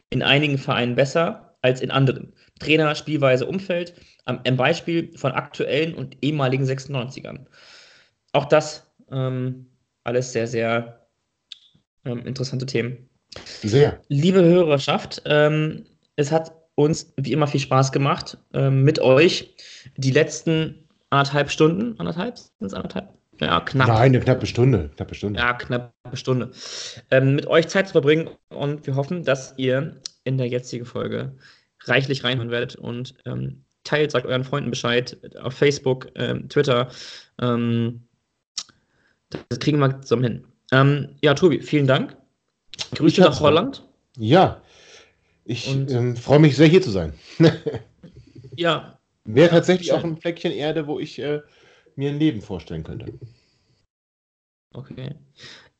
in einigen Vereinen besser als in anderen? Trainer, Spielweise, Umfeld, am am Beispiel von aktuellen und ehemaligen 96ern. Auch das ähm, alles sehr, sehr ähm, interessante Themen. Sehr. Liebe Hörerschaft, ähm, es hat uns wie immer viel Spaß gemacht ähm, mit euch die letzten anderthalb Stunden, anderthalb, sind es anderthalb? Ja, knapp. Nein, eine knappe Stunde. Knappe Stunde. Ja, knappe Stunde. Ähm, mit euch Zeit zu verbringen und wir hoffen, dass ihr in der jetzigen Folge reichlich reinhören werdet und ähm, teilt, sagt euren Freunden Bescheid auf Facebook, ähm, Twitter. Ähm, das kriegen wir zusammen hin. Ähm, ja, Tobi, vielen Dank. Grüße nach Holland. Ja. Ich ähm, freue mich sehr, hier zu sein. Ja, Wäre tatsächlich schön. auch ein Fleckchen Erde, wo ich äh, mir ein Leben vorstellen könnte. okay.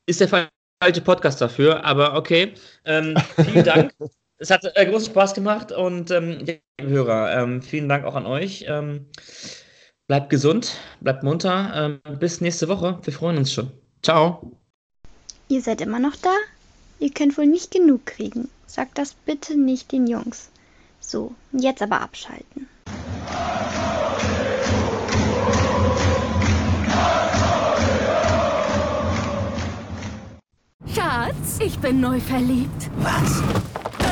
Ist der falsche Podcast dafür, aber okay. Ähm, vielen Dank. es hat äh, großen Spaß gemacht und ähm, ja, Hörer, ähm, vielen Dank auch an euch. Ähm, bleibt gesund, bleibt munter. Ähm, bis nächste Woche. Wir freuen uns schon. Ciao. Ihr seid immer noch da? Ihr könnt wohl nicht genug kriegen. Sagt das bitte nicht den Jungs. So, jetzt aber abschalten. Schatz, ich bin neu verliebt. Was?